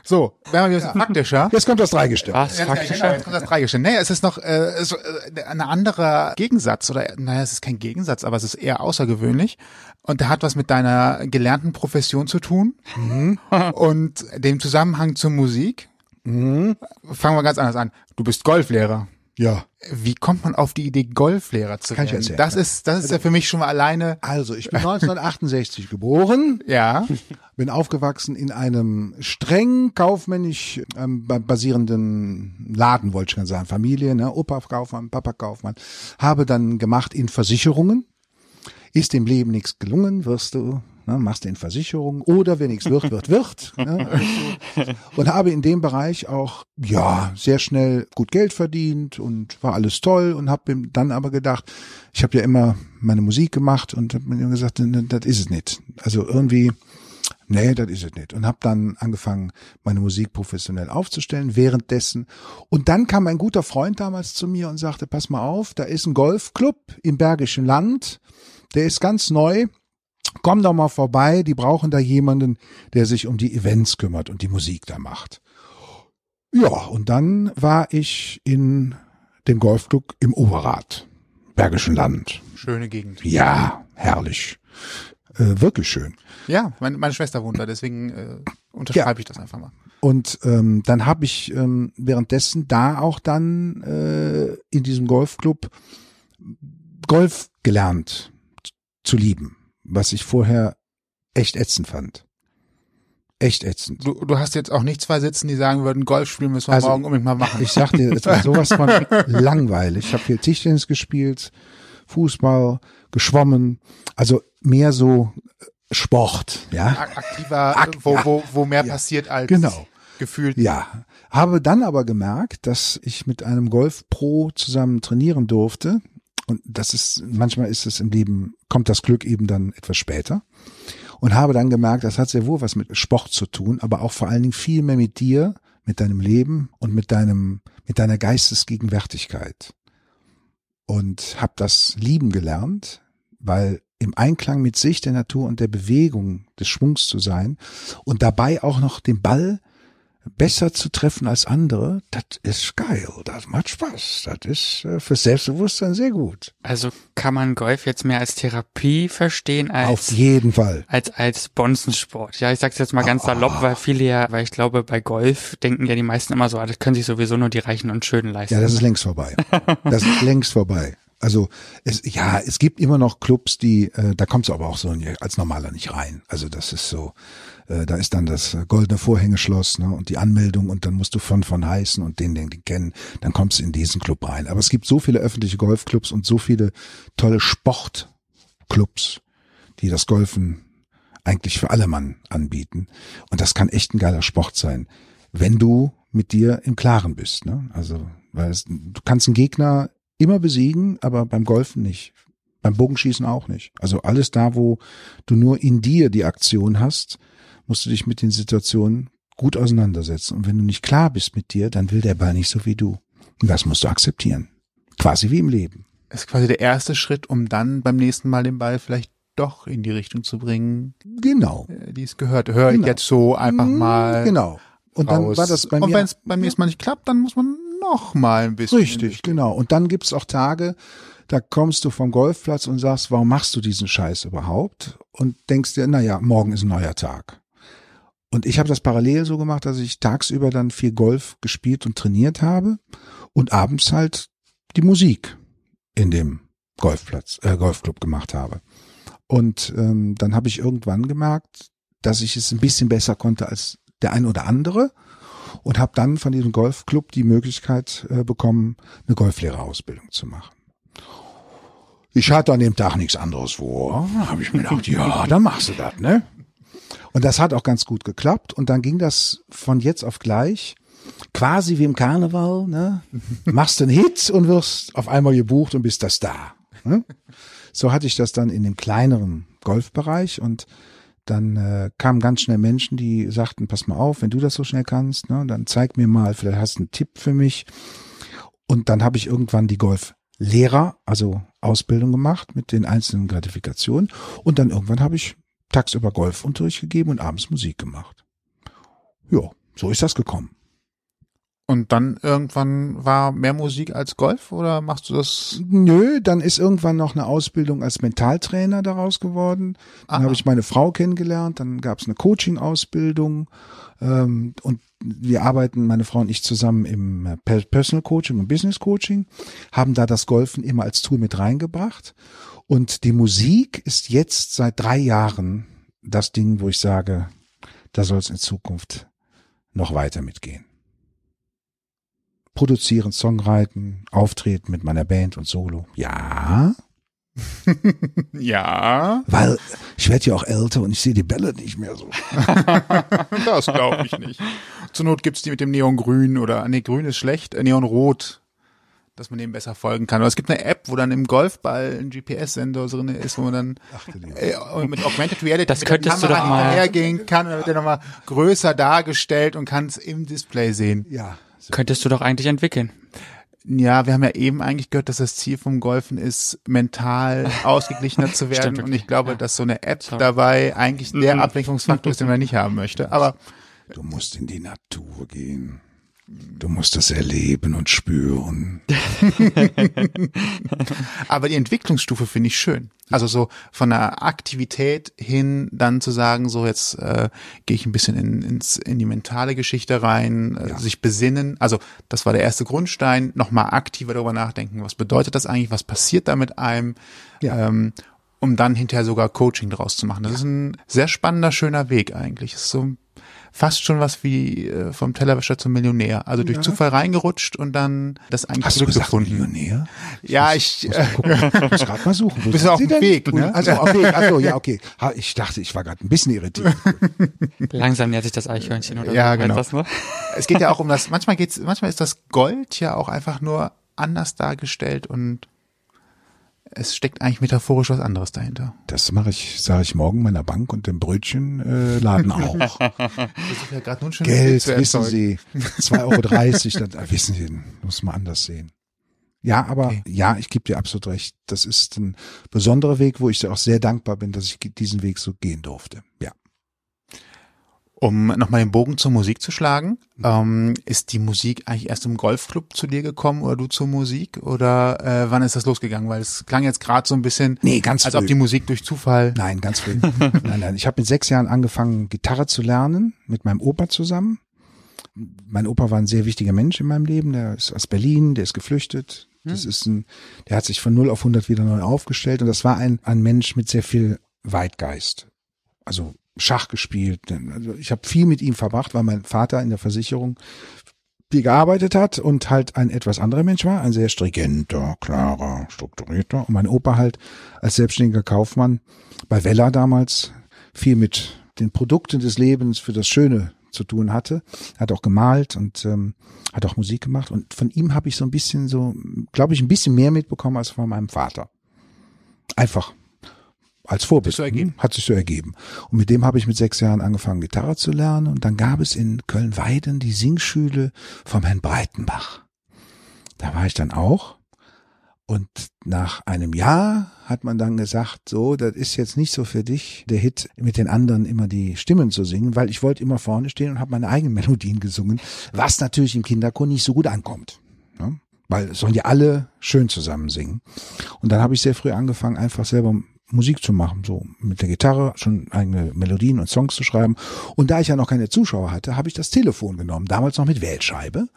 A: So, werden wir bisschen praktischer.
C: Jetzt kommt das Dreigestirn.
B: Was?
A: Ja, genau,
B: Faktischer?
A: jetzt kommt das Dreigestirn. Nee, es ist noch äh, es, äh, ein anderer Gegensatz oder naja, es ist kein Gegensatz, aber es ist eher außergewöhnlich und der hat was mit deiner gelernten Profession zu tun [LAUGHS] und dem Zusammenhang zur Musik. Fangen wir ganz anders an. Du bist Golflehrer.
C: Ja.
A: Wie kommt man auf die Idee, Golflehrer zu
C: Kann ich
A: werden?
C: erzählen,
A: das
C: ja.
A: ist das ist ja für mich schon mal alleine.
C: Also, ich bin [LAUGHS] 1968 geboren,
A: Ja,
C: bin aufgewachsen in einem streng kaufmännisch ähm, ba- basierenden Laden, wollte ich schon sagen, Familie, ne? Opa Kaufmann, Papa Kaufmann, habe dann gemacht in Versicherungen. Ist dem Leben nichts gelungen, wirst du, ne, machst du in Versicherungen oder wenn nichts wird, wird, wird. Ne? Also, [LAUGHS] und habe in dem Bereich auch, ja, sehr schnell gut Geld verdient und war alles toll und habe dann aber gedacht, ich habe ja immer meine Musik gemacht und habe mir gesagt, ne, das ist es nicht. Also irgendwie, nee, das ist es nicht. Und habe dann angefangen, meine Musik professionell aufzustellen, währenddessen. Und dann kam ein guter Freund damals zu mir und sagte, pass mal auf, da ist ein Golfclub im Bergischen Land, der ist ganz neu, komm doch mal vorbei, die brauchen da jemanden, der sich um die Events kümmert und die Musik da macht. Ja, und dann war ich in dem Golfclub im Oberrad, Bergischen Land.
A: schöne Gegend.
C: Ja, herrlich. Äh, wirklich schön.
A: Ja, meine, meine Schwester wohnt da, deswegen äh, unterschreibe ich das einfach mal.
C: Und ähm, dann habe ich ähm, währenddessen da auch dann äh, in diesem Golfclub Golf gelernt zu lieben, was ich vorher echt ätzend fand. Echt ätzend.
A: Du, du hast jetzt auch nicht zwei sitzen, die sagen würden, Golf spielen müssen wir
C: Also,
A: morgen unbedingt mal machen.
C: Ich sag dir, es war sowas von [LAUGHS] langweilig. Ich habe viel Tischtennis gespielt, Fußball, geschwommen, also mehr so äh, Sport, ja.
A: Ak- aktiver,
C: Ak-
A: wo,
C: ja.
A: wo, wo mehr
C: Ja.
A: passiert als
C: Genau.
A: gefühlt.
C: Ja, habe dann aber gemerkt, dass ich mit einem Golfpro zusammen trainieren durfte. Und das ist, manchmal ist es im Leben, kommt das Glück eben dann etwas später. Und habe dann gemerkt, das hat sehr wohl was mit Sport zu tun, aber auch vor allen Dingen viel mehr mit dir, mit deinem Leben und mit deinem, mit deiner Geistesgegenwärtigkeit. Und habe das lieben gelernt, weil im Einklang mit sich, der Natur und der Bewegung des Schwungs zu sein und dabei auch noch den Ball besser zu treffen als andere, das ist geil, das macht Spaß, das ist äh, fürs Selbstbewusstsein sehr gut.
B: Also kann man Golf jetzt mehr als Therapie verstehen
C: Auf
B: als
C: jeden Fall.
B: als als Bonzensport. Ja, ich sag's jetzt mal ganz salopp, weil viele ja, weil ich glaube, bei Golf denken ja die meisten immer so, ah, das können sich sowieso nur die Reichen und Schönen leisten.
C: Ja, das ist längst vorbei. [LAUGHS] Das ist längst vorbei. Also es, ja, es gibt immer noch Clubs, die, äh, da kommst du aber auch so als Normaler nicht rein. Also das ist so, äh, da ist dann das äh, goldene Vorhängeschloss ne, und die Anmeldung und dann musst du von von heißen und den, den, den kennen, dann kommst du in diesen Club rein. Aber es gibt so viele öffentliche Golfclubs und so viele tolle Sportclubs, die das Golfen eigentlich für alle Mann anbieten. Und das kann echt ein geiler Sport sein, wenn du mit dir im Klaren bist. Ne? Also, weil es, du kannst einen Gegner immer besiegen, aber beim Golfen nicht. Beim Bogenschießen auch nicht. Also alles da, wo du nur in dir die Aktion hast, musst du dich mit den Situationen gut auseinandersetzen. Und wenn du nicht klar bist mit dir, dann will der Ball nicht so wie du. Und das musst du akzeptieren. Quasi wie im Leben.
A: Das ist quasi der erste Schritt, um dann beim nächsten Mal den Ball vielleicht doch in die Richtung zu bringen,
C: Genau.
A: äh, die es gehört. Höre ich
C: Genau.
A: jetzt so einfach mal
C: Genau. Und dann
A: raus.
C: war das bei
A: Und
C: mir.
A: wenn es beim nächsten Mal nicht klappt, dann muss man noch mal ein bisschen.
C: Richtig, genau. Und dann gibt's auch Tage, da kommst du vom Golfplatz und sagst, warum machst du diesen Scheiß überhaupt? Und denkst dir, na ja, morgen ist ein neuer Tag. Und ich habe das parallel so gemacht, dass ich tagsüber dann viel Golf gespielt und trainiert habe und abends halt die Musik in dem Golfplatz, äh, Golfclub gemacht habe. Und ähm, dann habe ich irgendwann gemerkt, dass ich es ein bisschen besser konnte als der ein oder andere und habe dann von diesem Golfclub die Möglichkeit äh, bekommen, eine Golflehrerausbildung zu machen. Ich hatte an dem Tag nichts anderes vor. Habe ich mir gedacht, ja, dann machst du das, ne? Und das hat auch ganz gut geklappt. Und dann ging das von jetzt auf gleich, quasi wie im Karneval, ne? [LAUGHS] Machst einen Hit und wirst auf einmal gebucht und bist das da. Ne? So hatte ich das dann in dem kleineren Golfbereich und dann äh, kamen ganz schnell Menschen, die sagten, pass mal auf, wenn du das so schnell kannst, ne, dann zeig mir mal, vielleicht hast du einen Tipp für mich. Und dann habe ich irgendwann die Golflehrer, also Ausbildung gemacht mit den einzelnen Gratifikationen. Und dann irgendwann habe ich tagsüber Golfunterricht gegeben und abends Musik gemacht. Ja, so ist das gekommen.
A: Und dann irgendwann war mehr Musik als Golf oder machst du das?
C: Nö, dann ist irgendwann noch eine Ausbildung als Mentaltrainer daraus geworden. Dann habe ich meine Frau kennengelernt, dann gab es eine Coaching-Ausbildung ähm, und wir arbeiten, meine Frau und ich, zusammen im äh, Personal Coaching und Business Coaching, haben da das Golfen immer als Tool mit reingebracht. Und die Musik ist jetzt seit drei Jahren das Ding, wo ich sage, da soll es in Zukunft noch weiter mitgehen produzieren, Songwriten, auftreten mit meiner Band und Solo. Ja. [LAUGHS]
A: ja.
C: Weil ich werde ja auch älter und ich sehe die Bälle nicht mehr so. [LAUGHS]
A: das glaube ich nicht. Zur Not gibt's die mit dem Neongrün oder, nee, grün ist schlecht, äh, Neonrot, dass man dem besser folgen kann. Oder es gibt eine App, wo dann im Golfball ein GPS-Sender drin ist, wo man dann äh, mit Augmented Reality
B: das könntest du doch mal
A: hergehen kann, dann wird er nochmal größer dargestellt und kann es im Display sehen.
C: Ja.
B: So. Könntest du doch eigentlich entwickeln.
A: Ja, wir haben ja eben eigentlich gehört, dass das Ziel vom Golfen ist, mental ausgeglichener zu [LAUGHS] werden. und ich glaube, ja. dass so eine App so. dabei eigentlich der mhm. Ablenkungsfaktor ist, den man nicht haben möchte. Aber
C: du musst in die Natur gehen. Du musst das erleben und spüren. [LAUGHS]
A: Aber die Entwicklungsstufe finde ich schön. Also so von der Aktivität hin dann zu sagen, so jetzt äh, gehe ich ein bisschen in, ins, in die mentale Geschichte rein, äh, ja. sich besinnen. Also das war der erste Grundstein, nochmal aktiver darüber nachdenken, was bedeutet das eigentlich, was passiert da mit einem, ja. ähm, um dann hinterher sogar Coaching draus zu machen. Das ja. ist ein sehr spannender, schöner Weg eigentlich. Das ist so fast schon was wie äh, vom Tellerwäscher zum Millionär. Also durch ja. Zufall reingerutscht und dann das eigentlich
C: Hast zurückgefunden. Du gesagt, Millionär?
A: Ja, ich,
C: ich äh, muss gerade [LAUGHS] mal suchen.
A: Wo bist du auf dem Weg? Ne?
C: Also auf Weg. Achso, ja, okay. Ich dachte, ich war gerade ein bisschen irritiert. [LAUGHS]
B: Langsam nähert sich das Eichhörnchen oder
A: ja, genau. Das, ne? [LAUGHS] Es geht ja auch um das. Manchmal geht's. Manchmal ist das Gold ja auch einfach nur anders dargestellt und es steckt eigentlich metaphorisch was anderes dahinter.
C: Das mache ich, sage ich morgen meiner Bank und dem Brötchenladen äh, [LAUGHS] auch.
A: ja schon
C: Geld, wissen Sie, 2,30 Euro, dann wissen Sie, muss man anders sehen. Ja, aber okay. ja, ich gebe dir absolut recht. Das ist ein besonderer Weg, wo ich auch sehr dankbar bin, dass ich diesen Weg so gehen durfte. Ja.
A: Um nochmal den Bogen zur Musik zu schlagen, ähm, ist die Musik eigentlich erst im Golfclub zu dir gekommen oder du zur Musik? Oder äh, wann ist das losgegangen? Weil es klang jetzt gerade so ein bisschen,
C: nee, ganz
A: als
C: früh.
A: ob die Musik durch Zufall.
C: Nein, ganz früh. [LAUGHS] nein, nein. Ich habe mit sechs Jahren angefangen, Gitarre zu lernen, mit meinem Opa zusammen. Mein Opa war ein sehr wichtiger Mensch in meinem Leben. Der ist aus Berlin, der ist geflüchtet. Das hm. ist ein, der hat sich von 0 auf 100 wieder neu aufgestellt und das war ein, ein Mensch mit sehr viel Weitgeist. Also Schach gespielt. Also ich habe viel mit ihm verbracht, weil mein Vater in der Versicherung viel gearbeitet hat und halt ein etwas anderer Mensch war, ein sehr stringenter, klarer, strukturierter. Und mein Opa halt als selbstständiger Kaufmann bei Vella damals viel mit den Produkten des Lebens für das Schöne zu tun hatte. Hat auch gemalt und ähm, hat auch Musik gemacht. Und von ihm habe ich so ein bisschen so, glaube ich, ein bisschen mehr mitbekommen als von meinem Vater. Einfach als Vorbild. So ergeben. Hat sich so ergeben. Und mit dem habe ich mit sechs Jahren angefangen, Gitarre zu lernen. Und dann gab es in Köln-Weiden die Singschule vom Herrn Breitenbach. Da war ich dann auch. Und nach einem Jahr hat man dann gesagt, so, das ist jetzt nicht so für dich, der Hit mit den anderen immer die Stimmen zu singen, weil ich wollte immer vorne stehen und habe meine eigenen Melodien gesungen, was natürlich im Kinderchor nicht so gut ankommt. Ne? Weil es sollen ja alle schön zusammen singen. Und dann habe ich sehr früh angefangen, einfach selber Musik zu machen, so mit der Gitarre schon eigene Melodien und Songs zu schreiben. Und da ich ja noch keine Zuschauer hatte, habe ich das Telefon genommen, damals noch mit Wählscheibe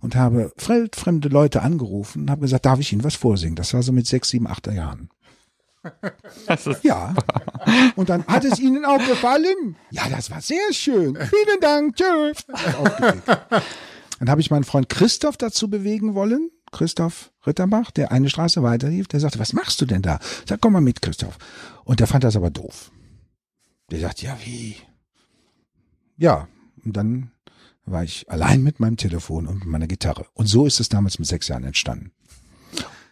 C: und habe fremde Leute angerufen und habe gesagt, darf ich Ihnen was vorsingen? Das war so mit sechs, sieben, acht Jahren.
B: Das ist
C: Ja. Und dann hat es Ihnen auch gefallen? Ja, das war sehr schön. Vielen Dank. Tschüss. Dann habe ich meinen Freund Christoph dazu bewegen wollen. Christoph Ritterbach, der eine Straße weiter lief, der sagte, was machst du denn da? Sag, komm mal mit, Christoph. Und der fand das aber doof. Der sagt, ja, wie? Ja, und dann war ich allein mit meinem Telefon und meiner Gitarre. Und so ist es damals mit sechs Jahren entstanden.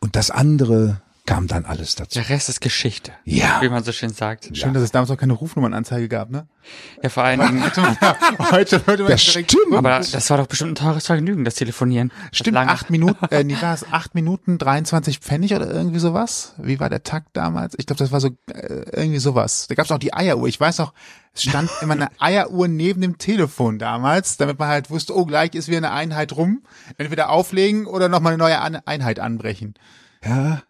C: Und das andere kam dann alles dazu.
B: der Rest ist Geschichte.
C: Ja.
B: Wie man so schön sagt.
A: Schön, dass es damals noch keine Rufnummernanzeige gab, ne?
B: Ja, vor allen Dingen. [LAUGHS]
A: Heute würde man
C: Das
A: direkt-
C: stimmt.
B: Aber das war doch bestimmt ein teures Vergnügen, das Telefonieren. Das
A: Stimmt,
B: lange-
A: acht Minuten, äh, nee, war es acht Minuten 23 Pfennig oder irgendwie sowas? Wie war der Takt damals? Ich glaube, das war so äh, irgendwie sowas. Da gab es auch die Eieruhr. Ich weiß noch, es stand immer eine Eieruhr neben dem Telefon damals, damit man halt wusste, oh, gleich ist wieder eine Einheit rum. Entweder auflegen oder nochmal eine neue An Einheit anbrechen.
C: Ja,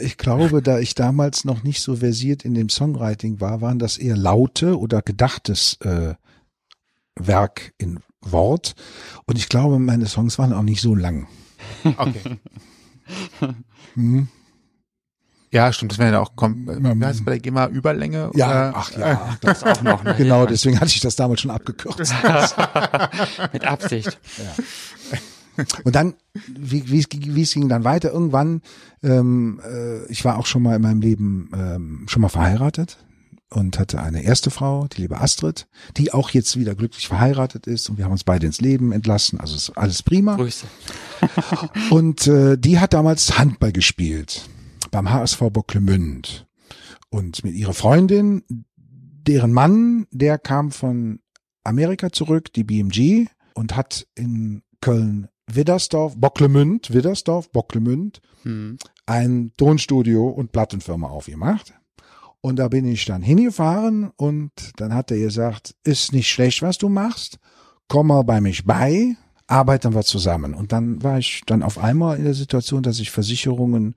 C: ich glaube, da ich damals noch nicht so versiert in dem Songwriting war, waren das eher laute oder gedachtes äh, Werk in Wort. Und ich glaube, meine Songs waren auch nicht so lang.
A: Okay. [LAUGHS]
C: Hm?
A: Ja, stimmt, das wäre ja auch, kom- äh, wie heißt bei der GEMA Überlänge?
C: Ja,
A: oder?
C: ach ja, [LAUGHS]
B: Das auch noch. Ne?
C: genau, deswegen [LAUGHS] hatte ich das damals schon abgekürzt.
B: Mit Absicht.
C: Und dann, wie, wie, es- wie es ging dann weiter, irgendwann, ähm, äh, ich war auch schon mal in meinem Leben ähm, schon mal verheiratet und hatte eine erste Frau, die liebe Astrid, die auch jetzt wieder glücklich verheiratet ist und wir haben uns beide ins Leben entlassen, also ist alles prima.
B: Grüße. [LAUGHS]
C: Und äh, die hat damals Handball gespielt beim HSV Bocklemünd. Und mit ihrer Freundin, deren Mann, der kam von Amerika zurück, die BMG, und hat in Köln Widdersdorf, Bocklemünd, Widdersdorf, Bocklemünd,
B: Hm.
C: ein Tonstudio und Plattenfirma aufgemacht. Und da bin ich dann hingefahren und dann hat er gesagt, ist nicht schlecht, was du machst, komm mal bei mich bei, arbeiten wir zusammen. Und dann war ich dann auf einmal in der Situation, dass ich Versicherungen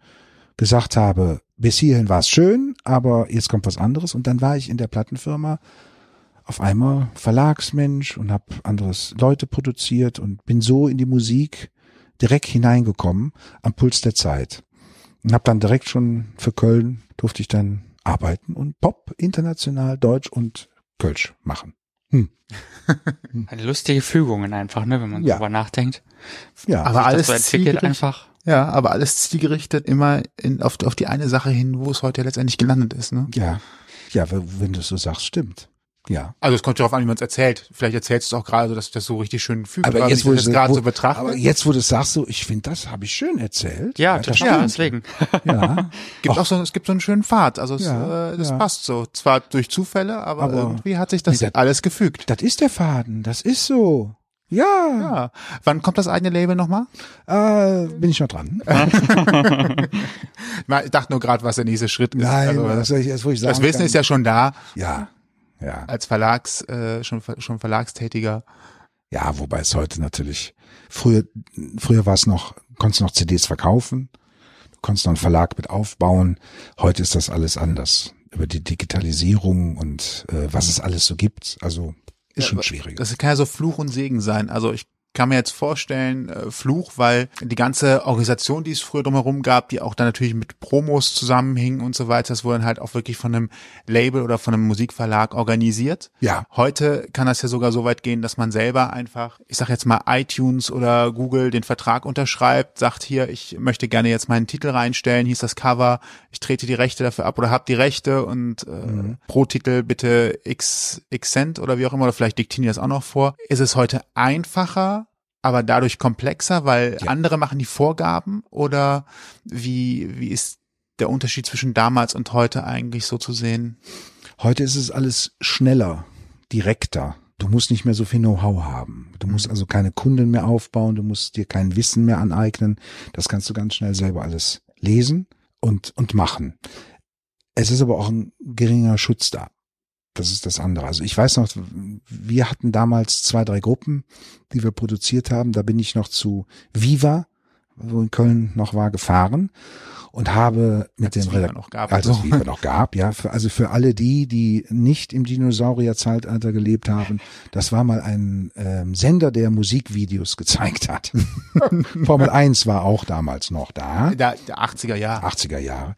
C: gesagt habe, bis hierhin war es schön, aber jetzt kommt was anderes. Und dann war ich in der Plattenfirma auf einmal Verlagsmensch und habe anderes Leute produziert und bin so in die Musik direkt hineingekommen am Puls der Zeit. Und habe dann direkt schon für Köln durfte ich dann arbeiten und Pop international Deutsch und Kölsch machen. [LAUGHS]
B: Eine lustige Fügungen einfach, ne, wenn man
C: Ja.
B: drüber nachdenkt.
C: Ja,
A: Aber alles
B: das so entwickelt
A: zielgerichtet.
B: einfach.
A: Ja, aber alles zielgerichtet immer in, auf, auf die eine Sache hin, wo es heute letztendlich gelandet ist, ne?
C: ja, ja, wenn du es so sagst, stimmt. Ja.
A: Also es kommt darauf an, wie man es erzählt. Vielleicht erzählst du es auch gerade so, dass sich das so richtig schön fügt.
C: Aber
A: oder
C: jetzt,
A: wie
C: wo
A: ich
C: du
A: das gerade so betrachte.
C: aber jetzt, wo du es sagst, so, ich finde, das habe ich schön erzählt.
B: Ja,
C: das
B: total.
C: stimmt.
B: Deswegen. [LAUGHS]
C: Ja,
A: gibt auch so, es gibt so einen schönen Pfad. Also es,
C: Ja,
A: äh, das
C: ja.
A: passt so. Zwar durch Zufälle, aber,
C: Aber-
A: irgendwie hat sich das
C: Nee, das-
A: alles gefügt.
C: das ist der Faden, das ist so. Ja,
A: Ja. Wann kommt das eigene Label nochmal?
C: Äh, bin ich noch dran? [LAUGHS]
A: Ich dachte nur gerade, was der nächste Schritt ist.
C: Nein,
A: also,
C: was
A: das,
C: soll ich, das, ich sagen
A: das Wissen
C: kann,
A: ist ja schon da,
C: ja, ja,
A: als Verlags, äh, schon, schon Verlagstätiger.
C: ja, wobei es heute natürlich, früher, früher war es noch, konntest du noch CDs verkaufen, du konntest noch einen Verlag mit aufbauen, heute ist das alles anders. Über die Digitalisierung und äh, was es alles so gibt, also ist
A: Ja,
C: schon schwieriger.
A: Das kann ja so Fluch und Segen sein. Also ich kann mir jetzt vorstellen, äh, Fluch, weil die ganze Organisation, die es früher drumherum gab, die auch dann natürlich mit Promos zusammenhing und so weiter, das wurde dann halt auch wirklich von einem Label oder von einem Musikverlag organisiert.
C: Ja.
A: Heute kann das ja sogar so weit gehen, dass man selber einfach, ich sag jetzt mal iTunes oder Google den Vertrag unterschreibt, sagt hier, ich möchte gerne jetzt meinen Titel reinstellen, ist das Cover, ich trete die Rechte dafür ab oder hab die Rechte und äh, pro Titel bitte x, x Cent oder wie auch immer, oder vielleicht diktieren die das auch noch vor. Ist es heute einfacher, aber dadurch komplexer, weil
C: Ja.
A: andere machen die Vorgaben oder wie, wie ist der Unterschied zwischen damals und heute eigentlich so zu sehen?
C: Heute ist es alles schneller, direkter. Du musst nicht mehr so viel Know-how haben. Du musst also keine Kunden mehr aufbauen, du musst dir kein Wissen mehr aneignen. Das kannst du ganz schnell selber alles lesen und, und machen. Es ist aber auch ein geringer Schutz da. Das ist das andere. Also ich weiß noch, wir hatten damals zwei, drei Gruppen, die wir produziert haben. Da bin ich noch zu Viva, wo in Köln noch war, gefahren und habe mit
A: Als
C: den
A: es Viva
C: Redak-
A: noch gab.
C: als es
A: Also.
C: Viva noch gab, ja. Für, also für alle die, die nicht im Dinosaurierzeitalter gelebt haben, das war mal ein ähm, Sender, der Musikvideos gezeigt hat. [LAUGHS] Formel 1 war auch damals noch da.
A: Der, der 80er Jahre.
C: 80er Jahre.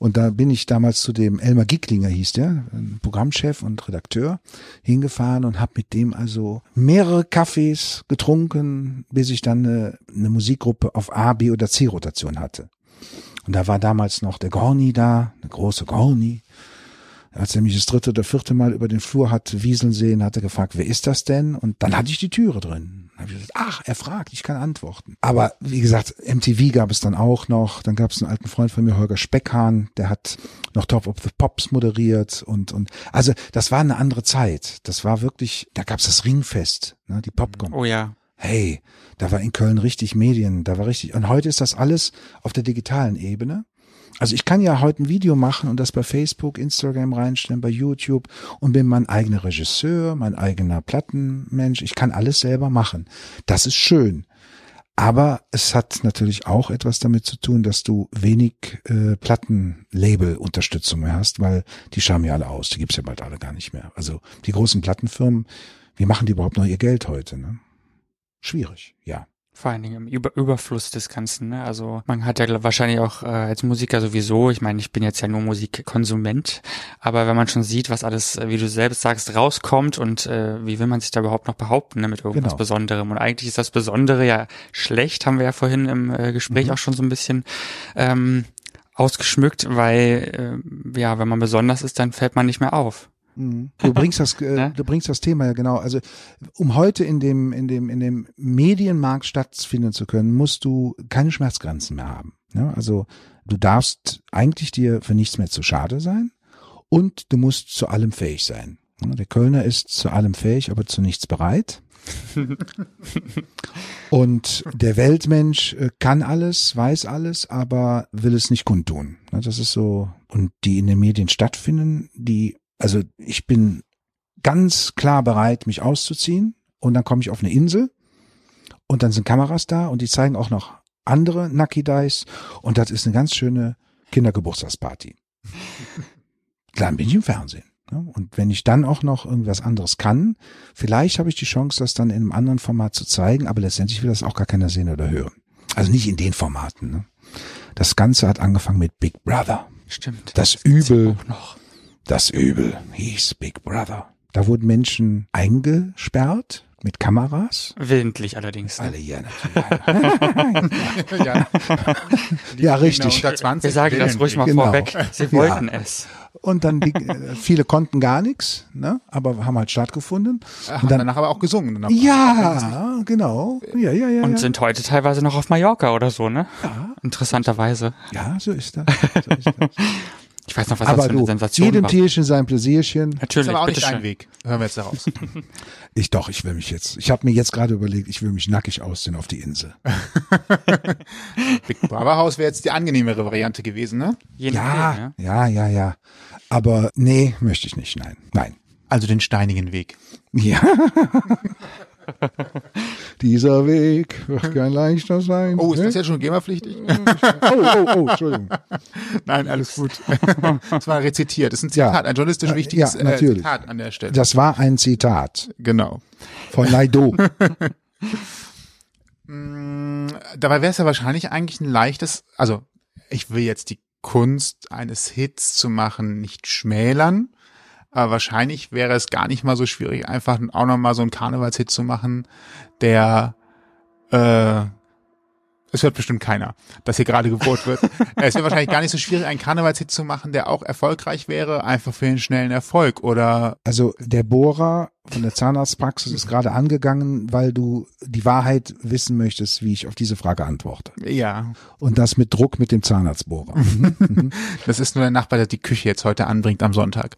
C: Und da bin ich damals zu dem Elmar Gicklinger hieß der, Programmchef und Redakteur, hingefahren und habe mit dem also mehrere Kaffees getrunken, bis ich dann eine, eine Musikgruppe auf A, B oder C Rotation hatte. Und da war damals noch der Gorni da, eine große Gorni. Als er mich das dritte oder vierte Mal über den Flur hat wieseln sehen, hat er gefragt, wer ist das denn? Und dann hatte ich die Türe drin. Dann habe ich gesagt, ach, er fragt, ich kann antworten. Aber wie gesagt, MTV gab es dann auch noch. Dann gab es einen alten Freund von mir, Holger Speckhahn, der hat noch Top of the Pops moderiert und und also das war eine andere Zeit. Das war wirklich, da gab es das Ringfest, ne, die Popcorn.
B: Oh ja.
C: Hey, da war in Köln richtig Medien, da war richtig. Und heute ist das alles auf der digitalen Ebene. Also ich kann ja heute ein Video machen und das bei Facebook, Instagram reinstellen, bei YouTube und bin mein eigener Regisseur, mein eigener Plattenmensch. Ich kann alles selber machen. Das ist schön. Aber es hat natürlich auch etwas damit zu tun, dass du wenig äh, Plattenlabel-Unterstützung mehr hast, weil die schauen ja alle aus. Die gibt's ja bald alle gar nicht mehr. Also die großen Plattenfirmen, wie machen die überhaupt noch ihr Geld heute? Ne? Schwierig, ja.
B: Vor allen Dingen im Über Überfluss des Ganzen. Ne? Also man hat ja wahrscheinlich auch äh, als Musiker sowieso, ich meine, ich bin jetzt ja nur Musikkonsument, aber wenn man schon sieht, was alles, äh, wie du selbst sagst, rauskommt und äh, wie will man sich da überhaupt noch behaupten ne, mit irgendwas
C: Genau.
B: Besonderem. Und eigentlich ist das Besondere ja schlecht, haben wir ja vorhin im äh, Gespräch
C: Mhm.
B: auch schon so ein bisschen ähm, ausgeschmückt, weil äh, ja, wenn man besonders ist, dann fällt man nicht mehr auf.
C: Du bringst das, äh,
B: Ne?
C: du bringst das Thema ja genau. Also um heute in dem in dem in dem Medienmarkt stattfinden zu können, musst du keine Schmerzgrenzen mehr haben. Ja? Also du darfst eigentlich dir für nichts mehr zu schade sein und du musst zu allem fähig sein. Ja, Der Kölner ist zu allem fähig, aber zu nichts bereit. [LAUGHS] Und der Weltmensch äh, kann alles, weiß alles, aber will es nicht kundtun. Das ist so. Und die in den Medien stattfinden, die, also ich bin ganz klar bereit, mich auszuziehen. Und dann komme ich auf eine Insel und dann sind Kameras da und die zeigen auch noch andere Nucky Dice und das ist eine ganz schöne Kindergeburtstagsparty. [LAUGHS] Klar, bin ich im Fernsehen. ne? Und wenn ich dann auch noch irgendwas anderes kann, vielleicht habe ich die Chance, das dann in einem anderen Format zu zeigen, aber letztendlich will das auch gar keiner sehen oder hören. Also nicht in den Formaten. Ne? Das Ganze hat angefangen mit Big Brother.
B: Stimmt.
C: Das
B: ja
C: Übel.
B: Noch.
C: Das Übel hieß Big Brother. Da wurden Menschen eingesperrt mit Kameras.
B: Willentlich allerdings. Ne?
C: Alle ja natürlich. [LAUGHS]
A: ja,
C: ja, richtig.
A: Unter 20
B: Wir sagen das ruhig mal
C: Genau.
B: vorweg. Sie wollten es.
C: Und dann die, äh, viele konnten gar nichts, ne? aber haben halt stattgefunden.
A: haben danach aber auch gesungen.
C: Ja, genau. Ja, ja, ja.
B: Und
C: ja.
B: sind heute teilweise noch auf Mallorca oder so, ne? Interessanterweise.
C: ja, so ist das. So ist das. [LAUGHS]
B: Ich weiß noch, was das
C: aber
B: für eine
C: du,
B: Sensation
C: jedem
B: war.
C: Tierchen sein Pläsierchen.
A: ist
B: Natürlich,
A: aber auch nicht dein Weg. Hören wir jetzt daraus.
C: Ich doch, ich will mich jetzt. Ich habe mir jetzt gerade überlegt, ich will mich nackig ausziehen auf die Insel. [LAUGHS]
A: Big Brother House wäre jetzt die angenehmere Variante gewesen, ne?
B: Je
C: Ja,
B: nachdem, ne?
C: ja, ja, ja. Aber nee, möchte ich nicht. Nein, nein.
A: Also den steinigen Weg.
C: Ja. [LAUGHS] [LAUGHS] Dieser Weg wird kein leichter sein.
A: Oh, ist
C: ne?
A: das jetzt schon GEMA-pflichtig? [LAUGHS]
C: oh, oh, oh, Entschuldigung.
A: Nein, alles gut. [LAUGHS] Das war rezitiert. Das ist ein
C: Ja.
A: Zitat, ein journalistisch wichtiges
C: ja,
A: äh,
C: natürlich.
A: Zitat an der Stelle.
C: Das war ein Zitat
A: genau.
C: von Naido.
A: Dabei wäre es ja wahrscheinlich eigentlich ein leichtes, also ich will jetzt die Kunst eines Hits zu machen nicht schmälern, aber wahrscheinlich wäre es gar nicht mal so schwierig, einfach auch nochmal so einen Karnevalshit zu machen, der äh, es hört bestimmt keiner, dass hier gerade gebohrt wird. [LAUGHS] es wäre wahrscheinlich gar nicht so schwierig, einen Karnevalshit zu machen, der auch erfolgreich wäre, einfach für den schnellen Erfolg. Oder
C: Also der Bohrer von der Zahnarztpraxis ist gerade angegangen, weil du die Wahrheit wissen möchtest, wie ich auf diese Frage antworte.
A: ja,
C: Und das mit Druck mit dem Zahnarztbohrer. [LAUGHS]
A: das ist nur der Nachbar, der die Küche jetzt heute anbringt am Sonntag.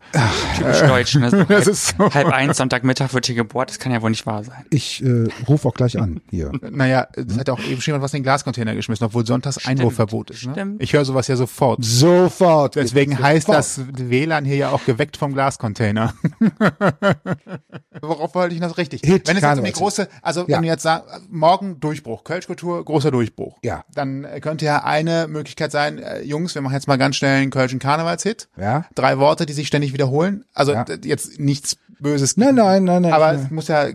B: Typisch deutsch, ne? [LAUGHS] So
A: Das
B: halb,
A: ist so.
B: halb eins, Sonntagmittag wird hier gebohrt. Das kann ja wohl nicht wahr sein.
C: Ich äh, rufe auch gleich an hier.
A: Naja, es hat auch eben schon jemand was in den Glascontainer geschmissen, obwohl sonntags Einwurfverbot ist. Ne?
B: Stimmt.
A: Ich höre sowas ja sofort.
C: Sofort.
A: Deswegen heißt
C: Sofort.
A: das WLAN hier ja auch geweckt vom Glascontainer. [LAUGHS] Worauf wollte ich das richtig?
C: Hit,
A: wenn es jetzt um die große, also
C: Ja.
A: wenn du jetzt sagst, morgen Durchbruch, Kölschkultur, großer Durchbruch.
C: Ja.
A: Dann äh, könnte ja eine Möglichkeit sein, äh, Jungs, wir machen jetzt mal ganz schnell einen Kölschen Karnevalshit.
C: Ja.
A: Drei Worte, die sich ständig wiederholen. Also
C: Ja.
A: jetzt nichts Böses.
C: Nein, nein, nein, nein.
A: Aber
C: ich-
A: es muss ja,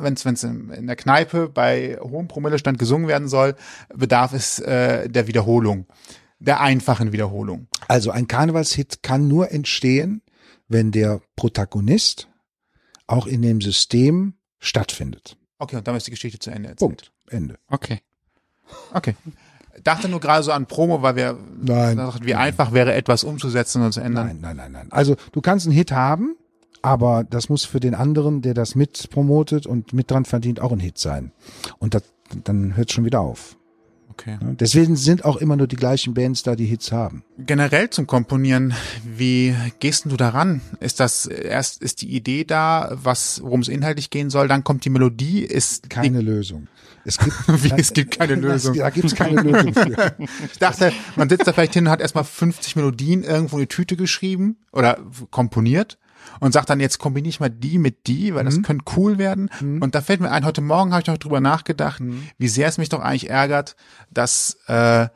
A: wenn es in, in der Kneipe bei hohem Promillestand gesungen werden soll, bedarf es äh, der Wiederholung. der einfachen Wiederholung.
C: Also ein Karnevalshit kann nur entstehen, wenn der Protagonist auch in dem System stattfindet.
A: Okay, und damit ist die Geschichte zu Ende erzählt.
C: Punkt. Ende.
B: Okay.
A: Okay. Dachte nur gerade so an Promo, weil wir
C: Nein.
A: dachten, wie einfach wäre etwas umzusetzen und zu ändern.
C: Nein, nein, nein, nein. Also du kannst einen Hit haben, aber das muss für den anderen, der das mit promotet und mit dran verdient, auch ein Hit sein. Und das, dann hört schon wieder auf.
A: Okay.
C: Deswegen sind auch immer nur die gleichen Bands da, die Hits haben.
A: Generell zum Komponieren, wie gehst du daran? Ist das erst ist die Idee da, was worum es inhaltlich gehen soll, dann kommt die Melodie, ist
C: Keine Lösung. Es gibt, [LAUGHS]
A: Wie, es gibt keine [LAUGHS] Lösung.
C: Das, da gibt es keine Lösung für. [LAUGHS]
A: Ich dachte, man sitzt da vielleicht hin und hat erstmal 50 Melodien irgendwo in die Tüte geschrieben oder komponiert und sagt dann, jetzt kombiniere ich mal die mit die, weil das könnte cool werden. Und da fällt mir ein, heute Morgen habe ich noch drüber nachgedacht, wie sehr es mich doch eigentlich ärgert, dass äh,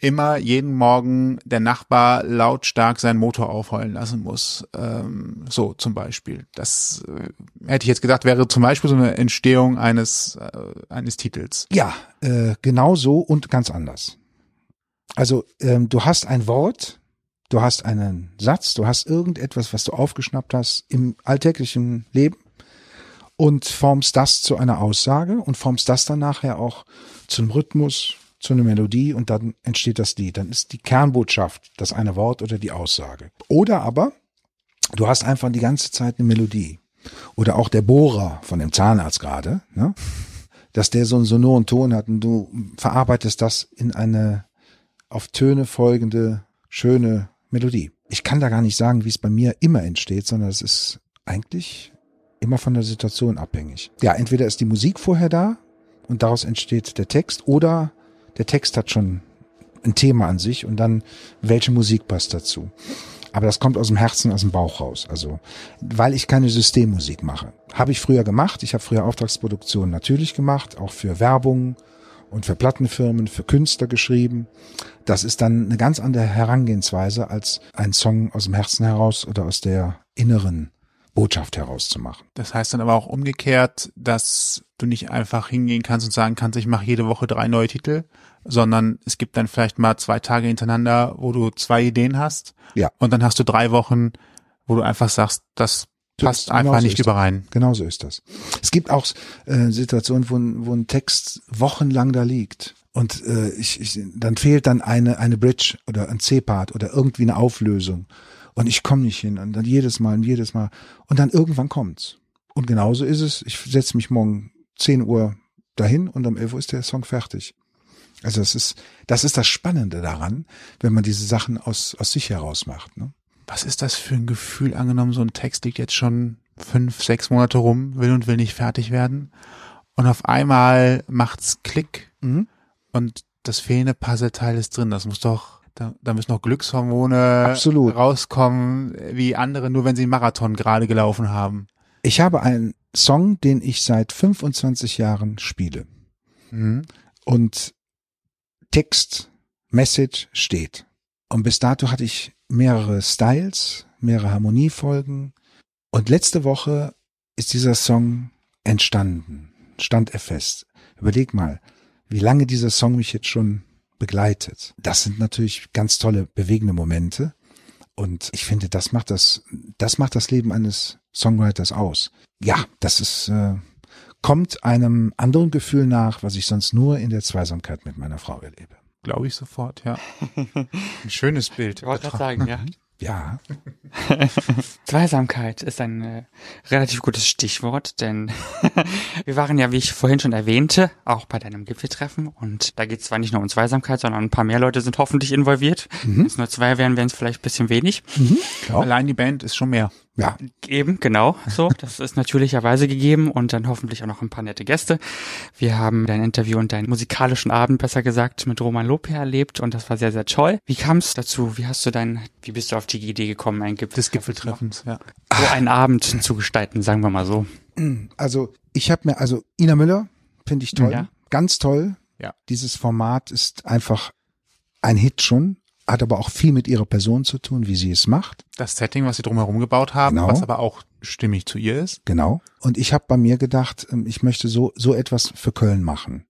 A: immer jeden Morgen der Nachbar lautstark seinen Motor aufheulen lassen muss. Ähm, so zum Beispiel. Das äh, hätte ich jetzt gedacht, wäre zum Beispiel so eine Entstehung eines, äh, eines Titels.
C: Ja, äh, genau so und ganz anders. Also ähm, du hast ein Wort, du hast einen Satz, du hast irgendetwas, was du aufgeschnappt hast im alltäglichen Leben und formst das zu einer Aussage und formst das dann nachher auch zum Rhythmus, zu einer Melodie und dann entsteht das Lied. Dann ist die Kernbotschaft das eine Wort oder die Aussage. Oder aber du hast einfach die ganze Zeit eine Melodie. Oder auch der Bohrer von dem Zahnarzt gerade, ne? dass der so einen sonoren Ton hat und du verarbeitest das in eine auf Töne folgende schöne Melodie. Ich kann da gar nicht sagen, wie es bei mir immer entsteht, sondern es ist eigentlich immer von der Situation abhängig. Ja, entweder ist die Musik vorher da und daraus entsteht der Text oder der Text hat schon ein Thema an sich und dann welche Musik passt dazu. Aber das kommt aus dem Herzen, aus dem Bauch raus. Also, weil ich keine Systemmusik mache. Habe ich früher gemacht. Ich habe früher Auftragsproduktionen natürlich gemacht, auch für Werbung und für Plattenfirmen, für Künstler geschrieben. Das ist dann eine ganz andere Herangehensweise, als einen Song aus dem Herzen heraus oder aus der inneren Botschaft herauszumachen.
A: Das heißt dann aber auch umgekehrt, dass du nicht einfach hingehen kannst und sagen kannst, ich mache jede Woche drei neue Titel, sondern es gibt dann vielleicht mal zwei Tage hintereinander, wo du zwei Ideen hast.
C: Ja.
A: Und dann hast du drei Wochen, wo du einfach sagst, das passt
C: Genau
A: einfach
C: so
A: nicht überein.
C: Genau so ist das. Es gibt auch äh, Situationen, wo, ein- wo ein Text wochenlang da liegt. Und äh, ich, ich, dann fehlt dann eine, eine Bridge oder ein C-Part oder irgendwie eine Auflösung. Und ich komme nicht hin. Und dann jedes Mal und jedes Mal. Und dann irgendwann kommt's. Und genauso ist es. Ich setze mich morgen 10 Uhr dahin und um 11 Uhr ist der Song fertig. Also das ist, das ist das Spannende daran, wenn man diese Sachen aus, aus sich heraus macht. Ne?
A: Was ist das für ein Gefühl? Angenommen, so ein Text liegt jetzt schon fünf, sechs Monate rum, will und will nicht fertig werden. Und auf einmal macht's Klick
C: Mhm.
A: und das fehlende Puzzleteil ist drin. Das muss doch, da, da müssen noch Glückshormone
C: Absolut.
A: rauskommen, wie andere, nur wenn sie einen Marathon gerade gelaufen haben.
C: Ich habe einen Song, den ich seit 25 Jahren spiele.
A: Mhm.
C: Und Text, Message steht. Und bis dato hatte ich mehrere Styles, mehrere Harmoniefolgen. Und letzte Woche ist dieser Song entstanden. Stand er fest. Überleg mal, wie lange dieser Song mich jetzt schon begleitet. Das sind natürlich ganz tolle, bewegende Momente. Und ich finde, das macht das, das macht das Leben eines Songwriters aus. Ja, das ist, äh, kommt einem anderen Gefühl nach, was ich sonst nur in der Zweisamkeit mit meiner Frau erlebe.
A: Glaube ich sofort, ja. [LAUGHS] Ein schönes Bild.
B: Ich wollte gerade sagen, ja.
C: Ja, [LAUGHS]
B: Zweisamkeit ist ein äh, relativ gutes Stichwort, denn [LAUGHS] wir waren ja, wie ich vorhin schon erwähnte, auch bei deinem Gipfeltreffen und da geht es zwar nicht nur um Zweisamkeit, sondern ein paar mehr Leute sind hoffentlich involviert. Wenn es nur zwei wären, wären es vielleicht ein bisschen wenig.
C: ja,
A: Allein die Band ist schon mehr.
C: Ja.
B: Eben, genau, so. Das ist natürlicherweise gegeben und dann hoffentlich auch noch ein paar nette Gäste. Wir haben dein Interview und deinen musikalischen Abend, besser gesagt, mit Roman Lope erlebt und das war sehr, sehr toll. Wie kam es dazu? Wie hast du dein, wie bist du auf die Idee gekommen, ein Gipfel
A: Des Gipfeltreffens, ja.
B: so einen Abend zu gestalten, sagen wir mal so.
C: Also ich habe mir, also Ina Müller finde ich toll,
B: Ja.
C: ganz toll.
A: Ja.
C: Dieses Format ist einfach ein Hit schon, hat aber auch viel mit ihrer Person zu tun, wie sie es macht.
A: Das Setting, was sie drumherum gebaut haben,
C: Genau.
A: was aber auch stimmig zu ihr ist.
C: Genau. Und ich habe bei mir gedacht, ähm, ich möchte so so etwas für Köln machen.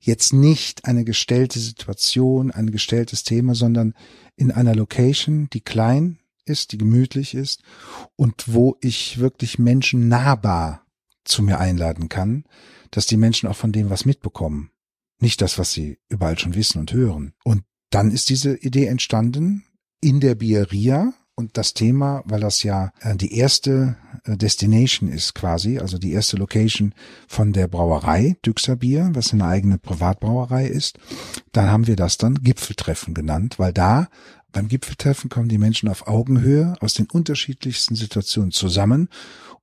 C: jetzt nicht eine gestellte Situation, ein gestelltes Thema, sondern in einer Location, die klein ist, die gemütlich ist und wo ich wirklich Menschen nahbar zu mir einladen kann, dass die Menschen auch von dem was mitbekommen. Nicht das, was sie überall schon wissen und hören. Und dann ist diese Idee entstanden in der Bieria, und das Thema, weil das ja äh, die erste äh, Destination ist quasi, also die erste Location von der Brauerei Düxer Bier, was eine eigene Privatbrauerei ist, dann haben wir das dann Gipfeltreffen genannt, weil da beim Gipfeltreffen kommen die Menschen auf Augenhöhe aus den unterschiedlichsten Situationen zusammen,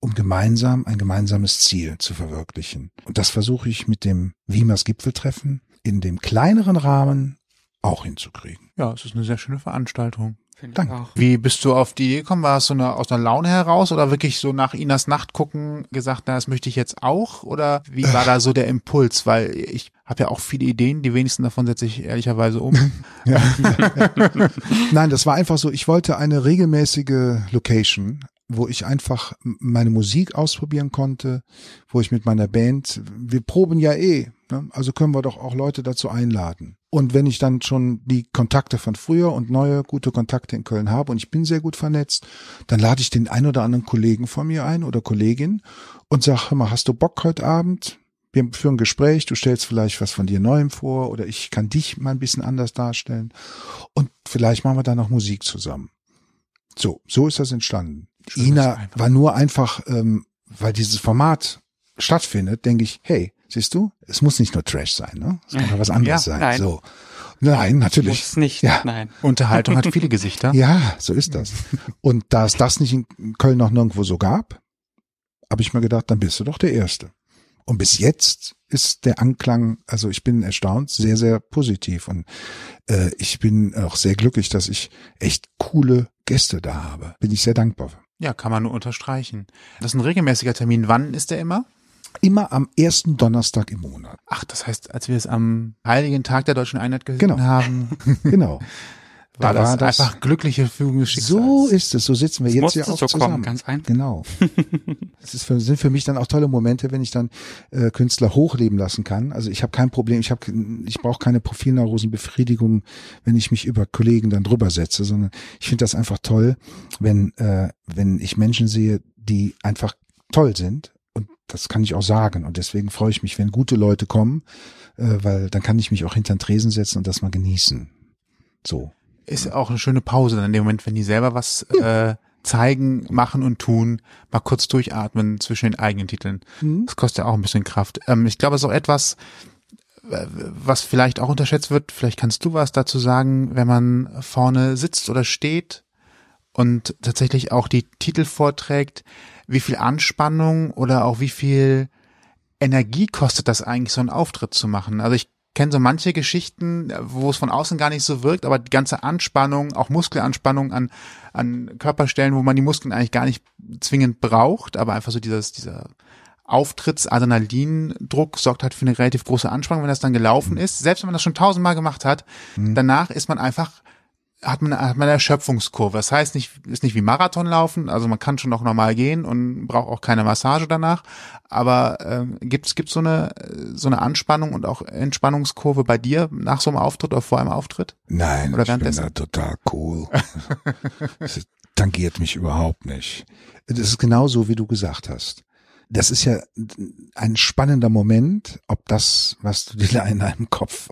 C: um gemeinsam ein gemeinsames Ziel zu verwirklichen. Und das versuche ich mit dem Wiemers Gipfeltreffen in dem kleineren Rahmen auch hinzukriegen.
A: Ja, es ist eine sehr schöne Veranstaltung.
B: Finde ich
C: Danke.
B: auch.
A: Wie bist du auf die Idee gekommen? War es so eine, aus einer Laune heraus oder wirklich so nach Inas Nacht gucken gesagt, na, das möchte ich jetzt auch? Oder wie war da so der Impuls? Weil ich habe ja auch viele Ideen, die wenigsten davon setze ich ehrlicherweise um. [LAUGHS] [LAUGHS]
C: Nein, das war einfach so, ich wollte eine regelmäßige Location, wo ich einfach meine Musik ausprobieren konnte, wo ich mit meiner Band, wir proben ja eh, ne? also können wir doch auch Leute dazu einladen. Und wenn ich dann schon die Kontakte von früher und neue gute Kontakte in Köln habe und ich bin sehr gut vernetzt, dann lade ich den ein oder anderen Kollegen von mir ein oder Kollegin und sag, hör mal, hast du Bock heute Abend? Wir führen ein Gespräch, du stellst vielleicht was von dir Neuem vor oder ich kann dich mal ein bisschen anders darstellen und vielleicht machen wir dann noch Musik zusammen. So, so ist das entstanden.
A: Schönes
C: Ina war nur einfach, ähm, weil dieses Format stattfindet, denke ich, hey, siehst du, es muss nicht nur Trash sein, ne? Es kann auch was anderes
A: Ja,
C: sein.
B: nein.
C: So. Nein, natürlich.
B: Muss nicht.
C: Ja.
B: Nein.
A: Unterhaltung hat viele [LAUGHS] Gesichter.
C: Ja, so ist das. Und da es das nicht in Köln noch nirgendwo so gab, habe ich mir gedacht, dann bist du doch der Erste. Und bis jetzt ist der Anklang, also ich bin erstaunt, sehr, sehr positiv. Und äh, ich bin auch sehr glücklich, dass ich echt coole Gäste da habe. Bin ich sehr dankbar. für.
A: Ja, kann man nur unterstreichen. Das ist ein regelmäßiger Termin. Wann ist der immer?
C: Immer am ersten Donnerstag im Monat.
A: Ach, das heißt, als wir es am Heiligen Tag der Deutschen Einheit gesehen
C: Genau.
A: haben, [LAUGHS]
C: Genau. [LAUGHS]
A: war
C: Da
A: das,
C: war das-
A: einfach glückliche Fügung des Schicksals.
C: So ist es, so sitzen wir
B: Es
C: jetzt ja auch
B: so
C: zusammen.
B: kommen, ganz einfach.
C: Genau. [LAUGHS] Es ist für, sind für mich dann auch tolle Momente, wenn ich dann äh, Künstler hochleben lassen kann. Also ich habe kein Problem, ich habe ich brauche keine Profilneurosenbefriedigung, wenn ich mich über Kollegen dann drüber setze, sondern ich finde das einfach toll, wenn äh, wenn ich Menschen sehe, die einfach toll sind das kann ich auch sagen und deswegen freue ich mich, wenn gute Leute kommen, äh, weil dann kann ich mich auch hinter den Tresen setzen und das mal genießen. So.
A: Ist auch eine schöne Pause dann in dem Moment, wenn die selber was äh, zeigen, machen und tun, mal kurz durchatmen zwischen den eigenen Titeln. Das kostet ja auch ein bisschen Kraft. Ähm, ich glaube, es ist auch etwas, äh, was vielleicht auch unterschätzt wird. Vielleicht kannst du was dazu sagen, wenn man vorne sitzt oder steht und tatsächlich auch die Titel vorträgt, wie viel Anspannung oder auch wie viel Energie kostet das eigentlich, so einen Auftritt zu machen? Also ich kenne so manche Geschichten, wo es von außen gar nicht so wirkt, aber die ganze Anspannung, auch Muskelanspannung an, an Körperstellen, wo man die Muskeln eigentlich gar nicht zwingend braucht, aber einfach so dieses, dieser Auftrittsadrenalindruck sorgt halt für eine relativ große Anspannung, wenn das dann gelaufen ist. Selbst wenn man das schon tausendmal gemacht hat, danach ist man einfach hat man, hat man eine Erschöpfungskurve. Das heißt nicht, ist nicht wie Marathon laufen, also man kann schon noch normal gehen und braucht auch keine Massage danach. Aber ähm, gibt es so eine so eine Anspannung und auch Entspannungskurve bei dir nach so einem Auftritt oder vor einem Auftritt?
C: Nein,
A: Oder
C: ich bin da total cool. [LAUGHS] Das tangiert mich überhaupt nicht. Das ist genauso, wie du gesagt hast. Das ist ja ein spannender Moment, ob das, was du dir in deinem Kopf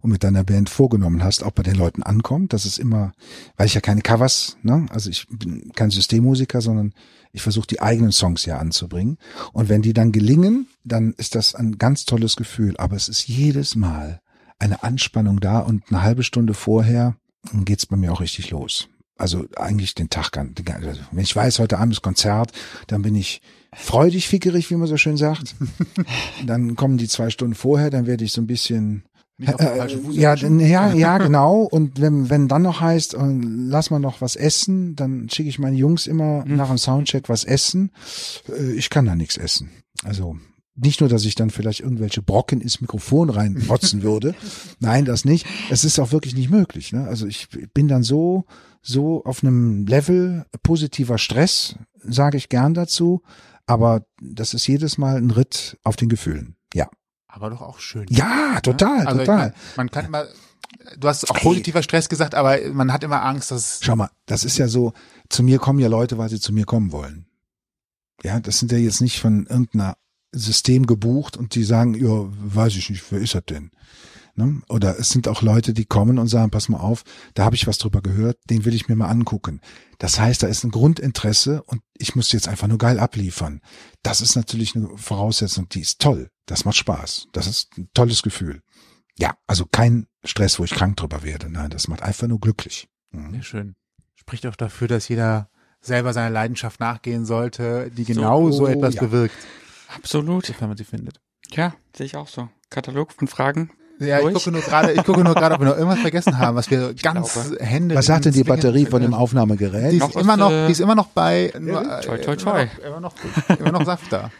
C: und mit deiner Band vorgenommen hast, auch bei den Leuten ankommt. Das ist immer, weil ich ja keine Covers, ne? Also ich bin kein Systemmusiker, sondern ich versuche die eigenen Songs ja anzubringen. Und wenn die dann gelingen, dann ist das ein ganz tolles Gefühl. Aber es ist jedes Mal eine Anspannung da und eine halbe Stunde vorher geht's bei mir auch richtig los. Also eigentlich den Tag kann. Also wenn ich weiß, heute Abend ist Konzert, dann bin ich freudig fickerig, wie man so schön sagt. [LAUGHS] dann kommen die zwei Stunden vorher, dann werde ich so ein bisschen äh, ja, ja, ja, [LAUGHS] genau. Und wenn, wenn dann noch heißt, äh, lass mal noch was essen, dann schicke ich meine Jungs immer
A: Mhm.
C: nach dem Soundcheck was essen. Äh, Ich kann da nichts essen. Also nicht nur, dass ich dann vielleicht irgendwelche Brocken ins Mikrofon reinrotzen [LAUGHS] würde. Nein, das nicht. Es ist auch wirklich nicht möglich. Ne? Also ich bin dann so, so auf einem Level positiver Stress, sage ich gern dazu. Aber das ist jedes Mal ein Ritt auf den Gefühlen. Ja.
A: Aber doch auch schön.
C: Ja, total,
A: also
C: total.
A: Man kann immer, du hast auch positiver Stress gesagt, aber man hat immer Angst, dass
C: Schau mal, das ist ja so, zu mir kommen ja Leute, weil sie zu mir kommen wollen. Ja, das sind ja jetzt nicht von irgendeiner System gebucht und die sagen, ja, weiß ich nicht, wer ist das denn? Ne? Oder es sind auch Leute, die kommen und sagen, pass mal auf, da habe ich was drüber gehört, den will ich mir mal angucken. Das heißt, da ist ein Grundinteresse und ich muss jetzt einfach nur geil abliefern. Das ist natürlich eine Voraussetzung, die ist toll. Das macht Spaß. Das ist ein tolles Gefühl. Ja, also kein Stress, wo ich krank drüber werde. Nein, das macht einfach nur glücklich. Mhm.
A: Sehr schön. Spricht auch dafür, dass jeder selber seiner Leidenschaft nachgehen sollte, die genau so,
C: So,
A: etwas
C: ja.
A: bewirkt,
B: Absolut.
A: sofern man sie findet.
B: Ja, sehe ich auch so. Katalog von Fragen.
A: Ja, ich
B: Durch?
A: gucke nur gerade, ich gucke nur gerade, ob wir noch irgendwas vergessen haben, was wir ganz
B: glaube.
A: Hände.
C: Was sagt denn die Batterie von dem Aufnahmegerät?
A: Die ist
B: Noch
A: immer noch,
B: äh,
A: die ist immer noch bei, nur,
B: toi,
A: äh,
B: toi, toi.
A: Immer noch, immer noch, immer noch Saft da.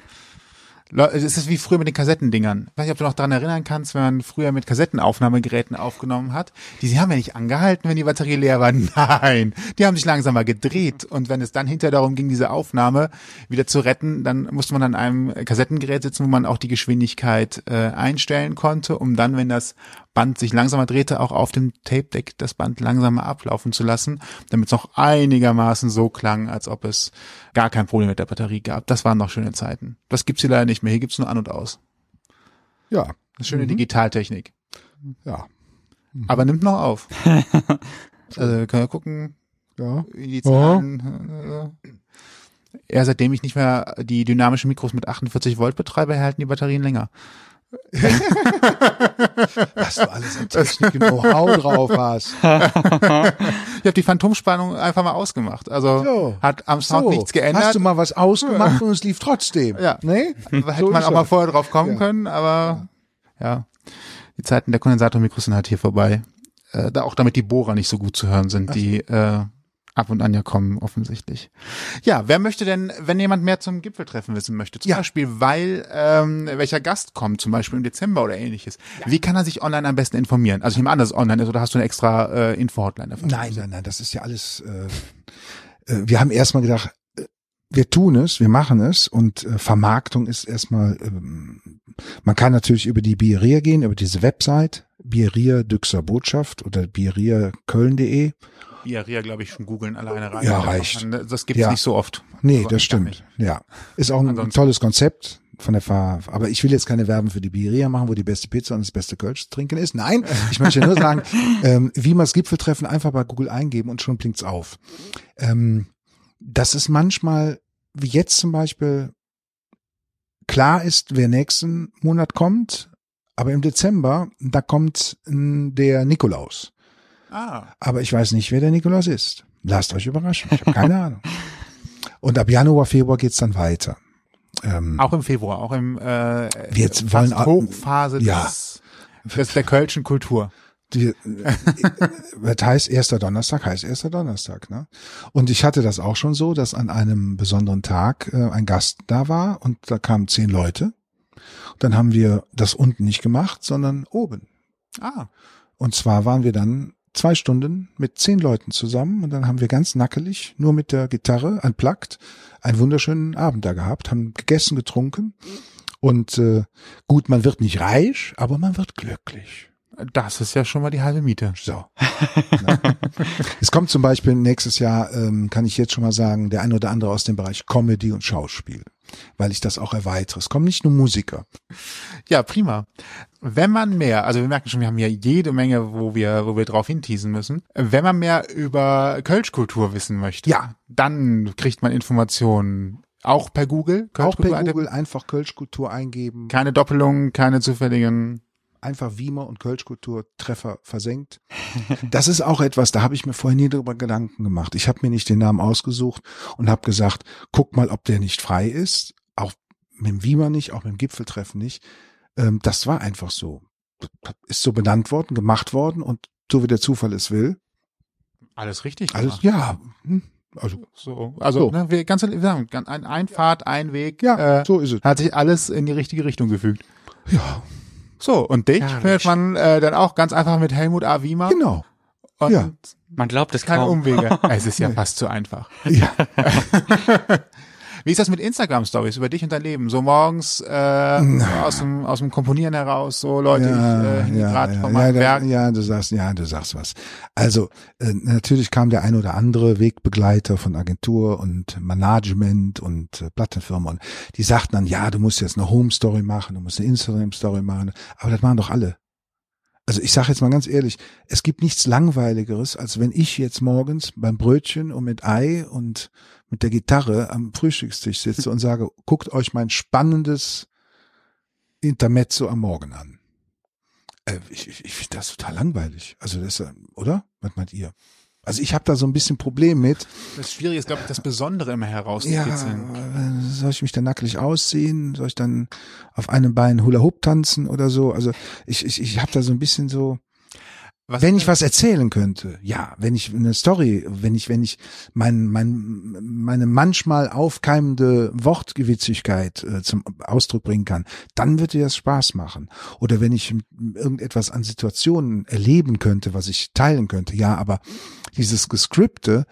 A: Es ist wie früher mit den Kassettendingern. Ich weiß nicht, ob du noch daran erinnern kannst, wenn man früher mit Kassettenaufnahmegeräten aufgenommen hat. Die, die haben ja nicht angehalten, wenn die Batterie leer war. [LAUGHS] Nein, die haben sich langsamer gedreht. Und wenn es dann hinterher darum ging, diese Aufnahme wieder zu retten, dann musste man an einem Kassettengerät sitzen, wo man auch die Geschwindigkeit äh, einstellen konnte, um dann, wenn das Band sich langsamer drehte, auch auf dem Tape-Deck das Band langsamer ablaufen zu lassen, damit es noch einigermaßen so klang, als ob es gar kein Problem mit der Batterie gab. Das waren noch schöne Zeiten. Das gibt's hier leider nicht mehr. Hier gibt's nur an und aus.
C: Ja,
A: ist schöne Digitaltechnik.
C: ja,
A: Aber nimmt noch auf. [LAUGHS] also können wir gucken,
C: ja.
A: die Zahlen. Äh, eher seitdem ich nicht mehr die dynamischen Mikros mit 48 Volt betreibe, halten die Batterien länger. [LAUGHS]
C: Was du alles an Technik Know-how drauf hast.
A: Ich habe die Phantomspannung einfach mal ausgemacht. Also
C: So.
A: hat am Sound nichts geändert.
C: Hast du mal was ausgemacht und es lief trotzdem.
A: Ja.
C: Nee?
A: Hätte
C: So
A: man
C: ist
A: auch mal vorher drauf kommen
C: Ja.
A: können, aber ja. Die Zeiten der Kondensatormikros sind halt hier vorbei. Äh, da auch damit die Bohrer nicht so gut zu hören sind, die äh, ab und an ja kommen, offensichtlich. Ja, wer möchte denn, wenn jemand mehr zum Gipfeltreffen wissen möchte, zum
C: Ja.
A: Beispiel, weil ähm, welcher Gast kommt, zum Beispiel im Dezember oder ähnliches, wie kann er sich online am besten informieren? Also ich nehme an, dass es online ist, oder hast du eine extra äh, Info-Hotline dafür?
C: Nein, nein, nein, das ist ja alles. Äh, äh, wir haben erstmal gedacht, äh, wir tun es, wir machen es und äh, Vermarktung ist erstmal, ähm, man kann natürlich über die Bieria gehen, über diese Website, Bieria Düxer Botschaft oder bieria-köln.de.
A: Diarrhea, glaube ich, schon googeln alleine rein.
C: Ja, reicht.
A: Das gibt's
C: Ja.
A: nicht so oft.
C: Nee, das stimmt. Ja, ist auch ein
A: Ansonsten-
C: tolles Konzept von der Fahr aber ich will jetzt keine Werbung für die Bieria machen, wo die beste Pizza und das beste Kölsch trinken ist. Nein, ich möchte nur sagen, [LAUGHS] ähm, wie man das Gipfeltreffen einfach bei Google eingeben und schon blinkt's auf. Ähm, das ist manchmal, wie jetzt zum Beispiel, klar ist, wer nächsten Monat kommt, aber im Dezember, da kommt der Nikolaus.
A: Ah.
C: Aber ich weiß nicht, wer der Nikolaus ist. Lasst euch überraschen. Ich habe keine [LAUGHS] Ahnung. Und ab Januar, Februar geht's dann weiter. Ähm,
A: Auch im Februar, auch im äh,
C: Wir wollen
A: Hochphase
C: Ja.
A: des, des der Kölschen Kultur.
C: die, äh, was heißt erster Donnerstag, heißt erster Donnerstag. Ne? Und ich hatte das auch schon so, dass an einem besonderen Tag äh, ein Gast da war und da kamen zehn Leute. Dann haben wir das unten nicht gemacht, sondern oben.
A: Ah,
C: Und zwar waren wir dann zwei Stunden mit zehn Leuten zusammen und dann haben wir ganz nackelig nur mit der Gitarre unplugged einen wunderschönen Abend da gehabt, haben gegessen, getrunken und äh, gut, man wird nicht reich, aber man wird glücklich.
A: das ist ja schon mal die halbe Miete.
C: So. Es kommt zum Beispiel nächstes Jahr, ähm, kann ich jetzt schon mal sagen, der ein oder andere aus dem Bereich Comedy und Schauspiel, weil ich das auch erweitere. Es kommen nicht nur Musiker.
A: Ja, prima. Wenn man mehr, also wir merken schon, wir haben hier jede Menge, wo wir, wo wir drauf hinteasen müssen. Wenn man mehr über Kölschkultur wissen möchte,
C: Ja.
A: dann kriegt man Informationen auch per Google.
C: Auch per Google einfach Kölschkultur eingeben.
A: Keine Doppelungen, keine zufälligen.
C: einfach Wiemer und Kölschkultur Treffer versenkt. Das ist auch etwas, da habe ich mir vorher nie darüber Gedanken gemacht. Ich habe mir nicht den Namen ausgesucht und habe gesagt, guck mal, ob der nicht frei ist. Auch mit dem Wiemer nicht, auch mit dem Gipfeltreffen nicht. Ähm, das war einfach so. Ist so benannt worden, gemacht worden und so wie der Zufall es will.
A: Alles richtig.
C: Alles,
A: gemacht.
C: ja. hm, Also,
A: So, also
C: So.
A: Ne, wir ganz wir sagen, ganz- ein Einfahrt, ein Weg.
C: ja,
A: äh,
C: so ist es.
A: hat sich alles in die richtige Richtung gefügt.
C: Ja,
A: So, und dich findet man äh, dann auch ganz einfach mit Helmut A. Wiemer
C: genau.
A: und
C: ja.
B: Man glaubt es
A: keine
B: kaum.
A: Umwege. [LAUGHS] es ist ja fast zu einfach.
C: Ja, [LAUGHS] [LAUGHS]
A: Wie ist das mit Instagram-Stories über dich und dein Leben? So morgens äh, aus, dem, aus dem Komponieren heraus, so Leute,
C: ja,
A: ich äh,
C: ja,
A: gerade
C: ja,
A: von
C: ja,
A: meinem
C: da-
A: Werk.
C: ja, du sagst, ja, du sagst was. Also äh, natürlich kam der ein oder andere Wegbegleiter von Agentur und Management und äh, Plattenfirma und die sagten dann, ja, du musst jetzt eine Home Story machen, du musst eine Instagram Story machen, aber das machen doch alle. Also ich sage jetzt mal ganz ehrlich, es gibt nichts langweiligeres, als wenn ich jetzt morgens beim Brötchen und mit Ei und mit der Gitarre am Frühstückstisch sitze und sage, guckt euch mein spannendes Intermezzo am Morgen an. Äh, ich ich, ich finde das total langweilig. Also das, oder? Was meint ihr? Also ich habe da so ein bisschen Problem mit.
A: Das Schwierige ist, glaube ich, das Besondere immer
C: Ja,
A: herauszukitzeln.
C: äh, soll ich mich dann nackelig ausziehen? Soll ich dann auf einem Bein Hula Hoop tanzen oder so? Also ich ich, ich habe da so ein bisschen so.
A: Was
C: wenn ich was erzählen könnte, ja, wenn ich eine Story, wenn ich, wenn ich mein, mein, meine manchmal aufkeimende Wortgewitzigkeit äh, zum Ausdruck bringen kann, dann würde das Spaß machen. Oder wenn ich irgendetwas an Situationen erleben könnte, was ich teilen könnte, ja, aber dieses Gescripte,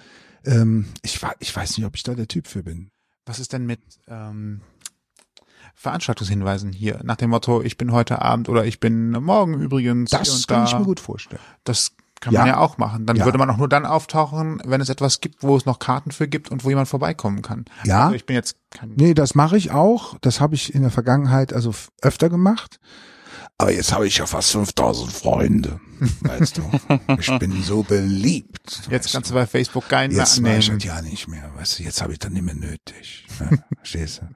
C: ähm, ich, ich weiß nicht, ob ich da der Typ für bin.
A: Was ist denn mit ähm, Veranstaltungshinweisen hier? Nach dem Motto, ich bin heute Abend oder ich bin morgen übrigens.
C: Das kann
A: da.
C: ich mir gut vorstellen.
A: Das kann
C: Ja.
A: man ja auch machen. Dann
C: Ja.
A: würde man auch nur dann auftauchen, wenn es etwas gibt, wo es noch Karten für gibt und wo jemand vorbeikommen kann.
C: Ja.
A: Also ich bin jetzt kein
C: Nee, das mache ich auch. Das habe ich in der Vergangenheit also öfter gemacht. Aber jetzt habe ich ja fast 5000 Freunde. [LAUGHS] Weißt du? Ich bin so beliebt.
A: Jetzt kannst du bei Facebook keinen mehr
C: Jetzt mache ich
A: annehmen.
C: das ja nicht mehr. Weißt du, jetzt habe ich das nicht mehr nötig. [LAUGHS] Ja, verstehst du?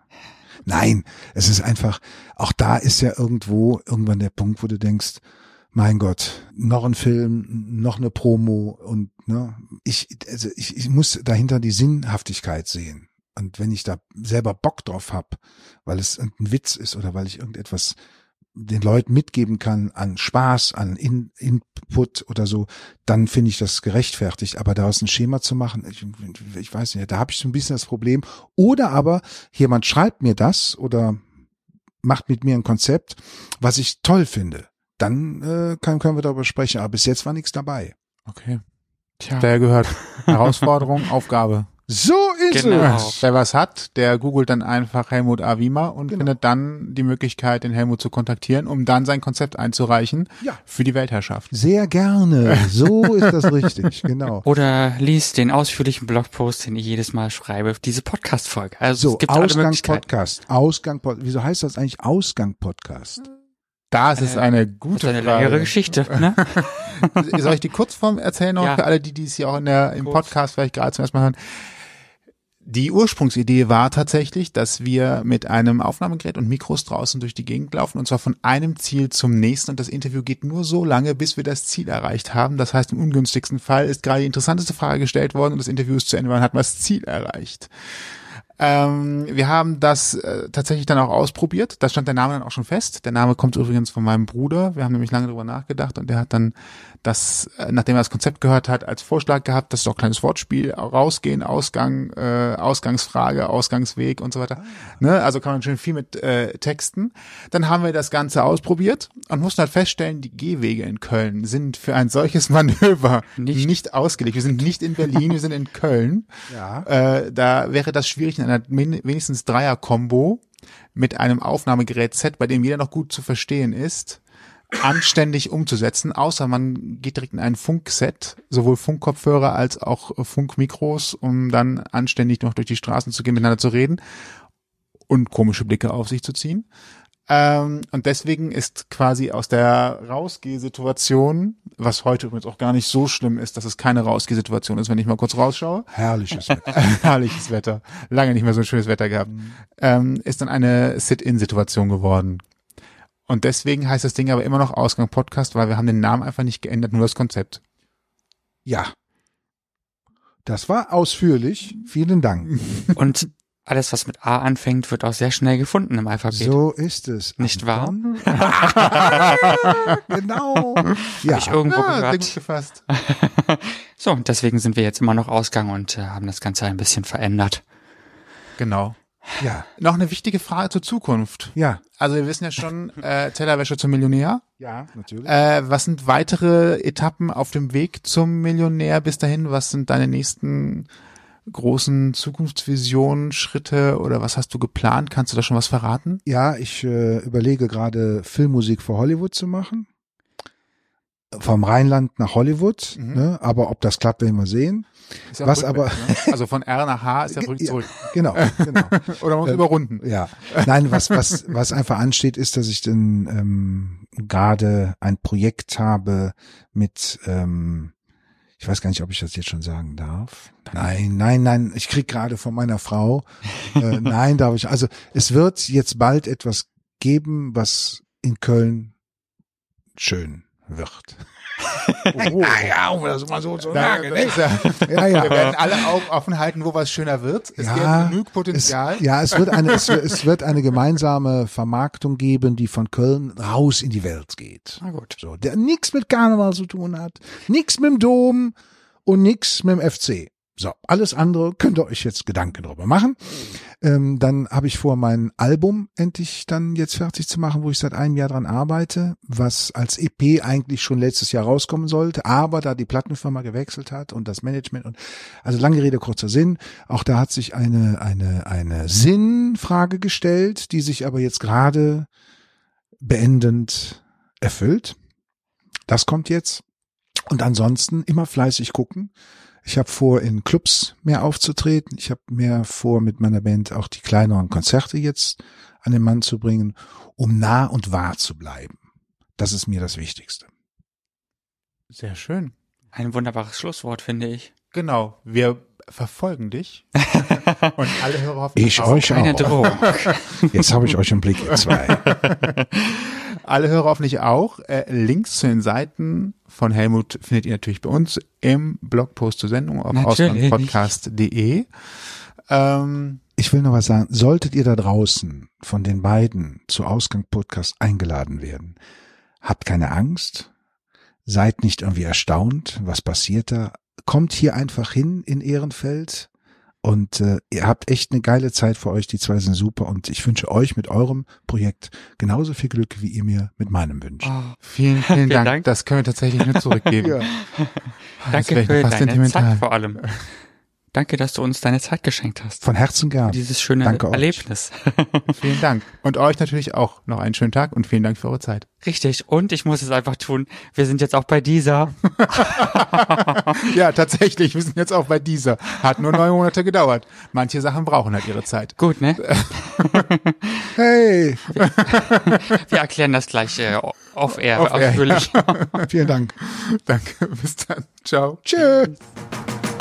C: Nein, es ist einfach, auch da ist ja irgendwo irgendwann der Punkt, wo du denkst, mein Gott, noch ein Film, noch eine Promo und ne, ich, also ich, ich muss dahinter die Sinnhaftigkeit sehen. Und wenn ich da selber Bock drauf hab, weil es ein Witz ist oder weil ich irgendetwas den Leuten mitgeben kann an Spaß, an In Input oder so, dann finde ich das gerechtfertigt. Aber daraus ein Schema zu machen, ich, ich weiß nicht, da habe ich so ein bisschen das Problem. Oder aber jemand schreibt mir das oder macht mit mir ein Konzept, was ich toll finde. Dann äh, kann, können wir darüber sprechen. Aber bis jetzt war nichts dabei.
A: Okay.
B: Tja.
A: Der gehört. Herausforderung, [LAUGHS] Aufgabe.
C: So ist
B: Genau.
C: es.
A: Wer was hat, der googelt dann einfach Helmut Avima und
C: Genau.
A: findet dann die Möglichkeit, den Helmut zu kontaktieren, um dann sein Konzept einzureichen
C: Ja.
A: für die Weltherrschaft.
C: Sehr gerne. [LAUGHS] So ist das richtig. Genau.
B: Oder liest den ausführlichen Blogpost, den ich jedes Mal schreibe, diese Podcast-Folge. Also
C: So,
B: es gibt alle
C: Ausgang
B: Möglichkeiten.
C: Podcast. Ausgang Podcast. Wieso heißt das eigentlich Ausgang Podcast?
A: Das ist eine
B: Das
A: gute
B: ist eine
A: Frage.
B: längere Geschichte, ne? [LAUGHS]
A: Soll ich die Kurzform erzählen noch
B: Ja.
A: für alle, die dies hier auch in der, im
B: Kurz.
A: Podcast vielleicht gerade zum ersten Mal hören? Die Ursprungsidee war tatsächlich, dass wir mit einem Aufnahmegerät und Mikros draußen durch die Gegend laufen und zwar von einem Ziel zum nächsten und das Interview geht nur so lange, bis wir das Ziel erreicht haben. Das heißt, im ungünstigsten Fall ist gerade die interessanteste Frage gestellt worden und das Interview ist zu Ende, wann hat man das Ziel erreicht. Ähm, wir haben das äh, tatsächlich dann auch ausprobiert. Da stand der Name dann auch schon fest. Der Name kommt übrigens von meinem Bruder. Wir haben nämlich lange drüber nachgedacht und der hat dann das, äh, nachdem er das Konzept gehört hat, als Vorschlag gehabt, das ist doch ein kleines Wortspiel, rausgehen, Ausgang, äh, Ausgangsfrage, Ausgangsweg und so weiter. Ne? Also kann man schön viel mit äh, Texten. Dann haben wir das Ganze ausprobiert und mussten halt feststellen, die Gehwege in Köln sind für ein solches [LAUGHS] Manöver
B: Nicht-
A: nicht, ausgelegt. Wir sind nicht in Berlin, wir sind in Köln. [LAUGHS]
C: Ja.
A: Äh, da wäre das schwierig in einer wenigstens Dreier-Kombo mit einem Aufnahmegerät Set, bei dem jeder noch gut zu verstehen ist, anständig umzusetzen, außer man geht direkt in ein Funkset, sowohl Funkkopfhörer als auch Funkmikros, um dann anständig noch durch die Straßen zu gehen, miteinander zu reden und komische Blicke auf sich zu ziehen. Ähm, und deswegen ist quasi aus der Rausgehsituation, was heute übrigens auch gar nicht so schlimm ist, dass es keine Rausgehsituation ist, wenn ich mal kurz rausschaue,
C: Herrliches [LAUGHS] Wetter.
A: herrliches Wetter, lange nicht mehr so ein schönes Wetter gehabt, ähm, ist dann eine Sit-in-Situation geworden. Und deswegen heißt das Ding aber immer noch Ausgang Podcast, weil wir haben den Namen einfach nicht geändert, nur das Konzept.
C: Ja. Das war ausführlich. Vielen Dank. [LAUGHS]
B: Und alles, was mit A anfängt, wird auch sehr schnell gefunden im Alphabet.
C: So ist es.
B: Nicht wahr? [LAUGHS] [LAUGHS]
C: Genau. Ja.
B: Hab ich irgendwo
A: sehr
B: gehört.
A: gefasst. [LAUGHS]
B: So, deswegen sind wir jetzt immer noch Ausgang und äh, haben das Ganze ein bisschen verändert.
A: Genau.
C: Ja.
A: Noch eine wichtige Frage zur Zukunft.
C: Ja.
A: Also wir wissen ja schon, äh, Tellerwäsche zum Millionär.
C: Ja, natürlich.
A: Äh, was sind weitere Etappen auf dem Weg zum Millionär bis dahin? Was sind deine nächsten großen Zukunftsvisionen, Schritte oder was hast du geplant? Kannst du da schon was verraten?
C: Ja, ich äh, überlege gerade Filmmusik für Hollywood zu machen. Vom Rheinland nach Hollywood,
A: Mhm.
C: ne? aber ob das klappt, werden wir sehen.
A: Ja
C: Was aber-
A: ne? Also von R nach H ist ja zurück zurück.
C: Genau, genau. [LAUGHS]
A: Oder man muss
C: Ähm,
A: überrunden.
C: Ja, nein, was was was einfach ansteht, ist, dass ich dann ähm, gerade ein Projekt habe mit, ähm, ich weiß gar nicht, ob ich das jetzt schon sagen darf. Nein, nein, nein, ich krieg gerade von meiner Frau. Äh, [LAUGHS] nein, darf ich. Also es wird jetzt bald etwas geben, was in Köln schön wird.
A: Oh.
C: ja, um das mal so zu
A: da ist ja,
C: Ja, ja.
A: Wir werden alle Augen offen halten, wo was schöner wird. Es
C: Ja,
A: gibt genug Potenzial.
C: Es, ja, es wird eine, es, wird- es wird eine gemeinsame Vermarktung geben, die von Köln raus in die Welt geht.
B: Na gut.
C: So, der nichts mit Karneval zu tun hat, nichts mit dem Dom und nichts mit dem FC. So, alles andere könnt ihr euch jetzt Gedanken drüber machen. Ähm, dann habe ich vor, mein Album endlich dann jetzt fertig zu machen, wo ich seit einem Jahr dran arbeite, was als EP eigentlich schon letztes Jahr rauskommen sollte, aber da die Plattenfirma gewechselt hat und das Management und also lange Rede kurzer Sinn, auch da hat sich eine eine eine Sinnfrage gestellt, die sich aber jetzt gerade beendend erfüllt. Das kommt jetzt. Und ansonsten immer fleißig gucken. Ich habe vor, in Clubs mehr aufzutreten. Ich habe mehr vor, mit meiner Band auch die kleineren Konzerte jetzt an den Mann zu bringen, um nah und wahr zu bleiben. Das ist mir das Wichtigste.
A: Sehr schön.
B: Ein wunderbares Schlusswort, finde ich.
A: Genau. Wir verfolgen dich. [LAUGHS] Und alle Hörer hoffen
C: Ich
A: auch.
C: euch
B: Keine
C: auch.
B: Drohung.
C: Jetzt habe ich euch im Blick, ihr zwei. [LAUGHS]
A: Alle Hörer hoffentlich auch. Äh, Links zu den Seiten von Helmut findet ihr natürlich bei uns im Blogpost zur Sendung auf
B: Natürlich.
A: ausgangpodcast.de. Ähm,
C: Ich will noch was sagen. Solltet ihr da draußen von den beiden zu Ausgang Podcast eingeladen werden, habt keine Angst. Seid nicht irgendwie erstaunt, was passiert da. Kommt hier einfach hin in Ehrenfeld und äh, ihr habt echt eine geile Zeit für euch. Die zwei sind super und ich wünsche euch mit eurem Projekt genauso viel Glück, wie ihr mir mit meinem wünscht.
B: Oh,
A: vielen, [LAUGHS] vielen Dank.
B: Dank.
A: Das können wir tatsächlich nur zurückgeben. [LAUGHS]
C: Ja. [LAUGHS]
B: Danke für deine
A: sentimental.
B: Zeit vor allem. Danke, dass du uns deine Zeit geschenkt hast.
C: Von Herzen gern.
B: Dieses schöne
C: Danke euch.
B: Erlebnis. [LAUGHS]
A: Vielen Dank. Und euch natürlich auch noch einen schönen Tag und vielen Dank für eure Zeit.
B: Richtig. Und ich muss es einfach tun. Wir sind jetzt auch bei dieser. [LAUGHS]
A: Ja, tatsächlich. Wir sind jetzt auch bei dieser. Hat nur neun Monate gedauert. Manche Sachen brauchen halt ihre Zeit.
B: Gut, ne? [LAUGHS]
C: Hey,
B: Wir erklären das gleich äh, off-air
A: Off-air,
B: ausführlich.
C: vielen Dank.
A: Danke. Bis dann. Ciao.
C: Tschö.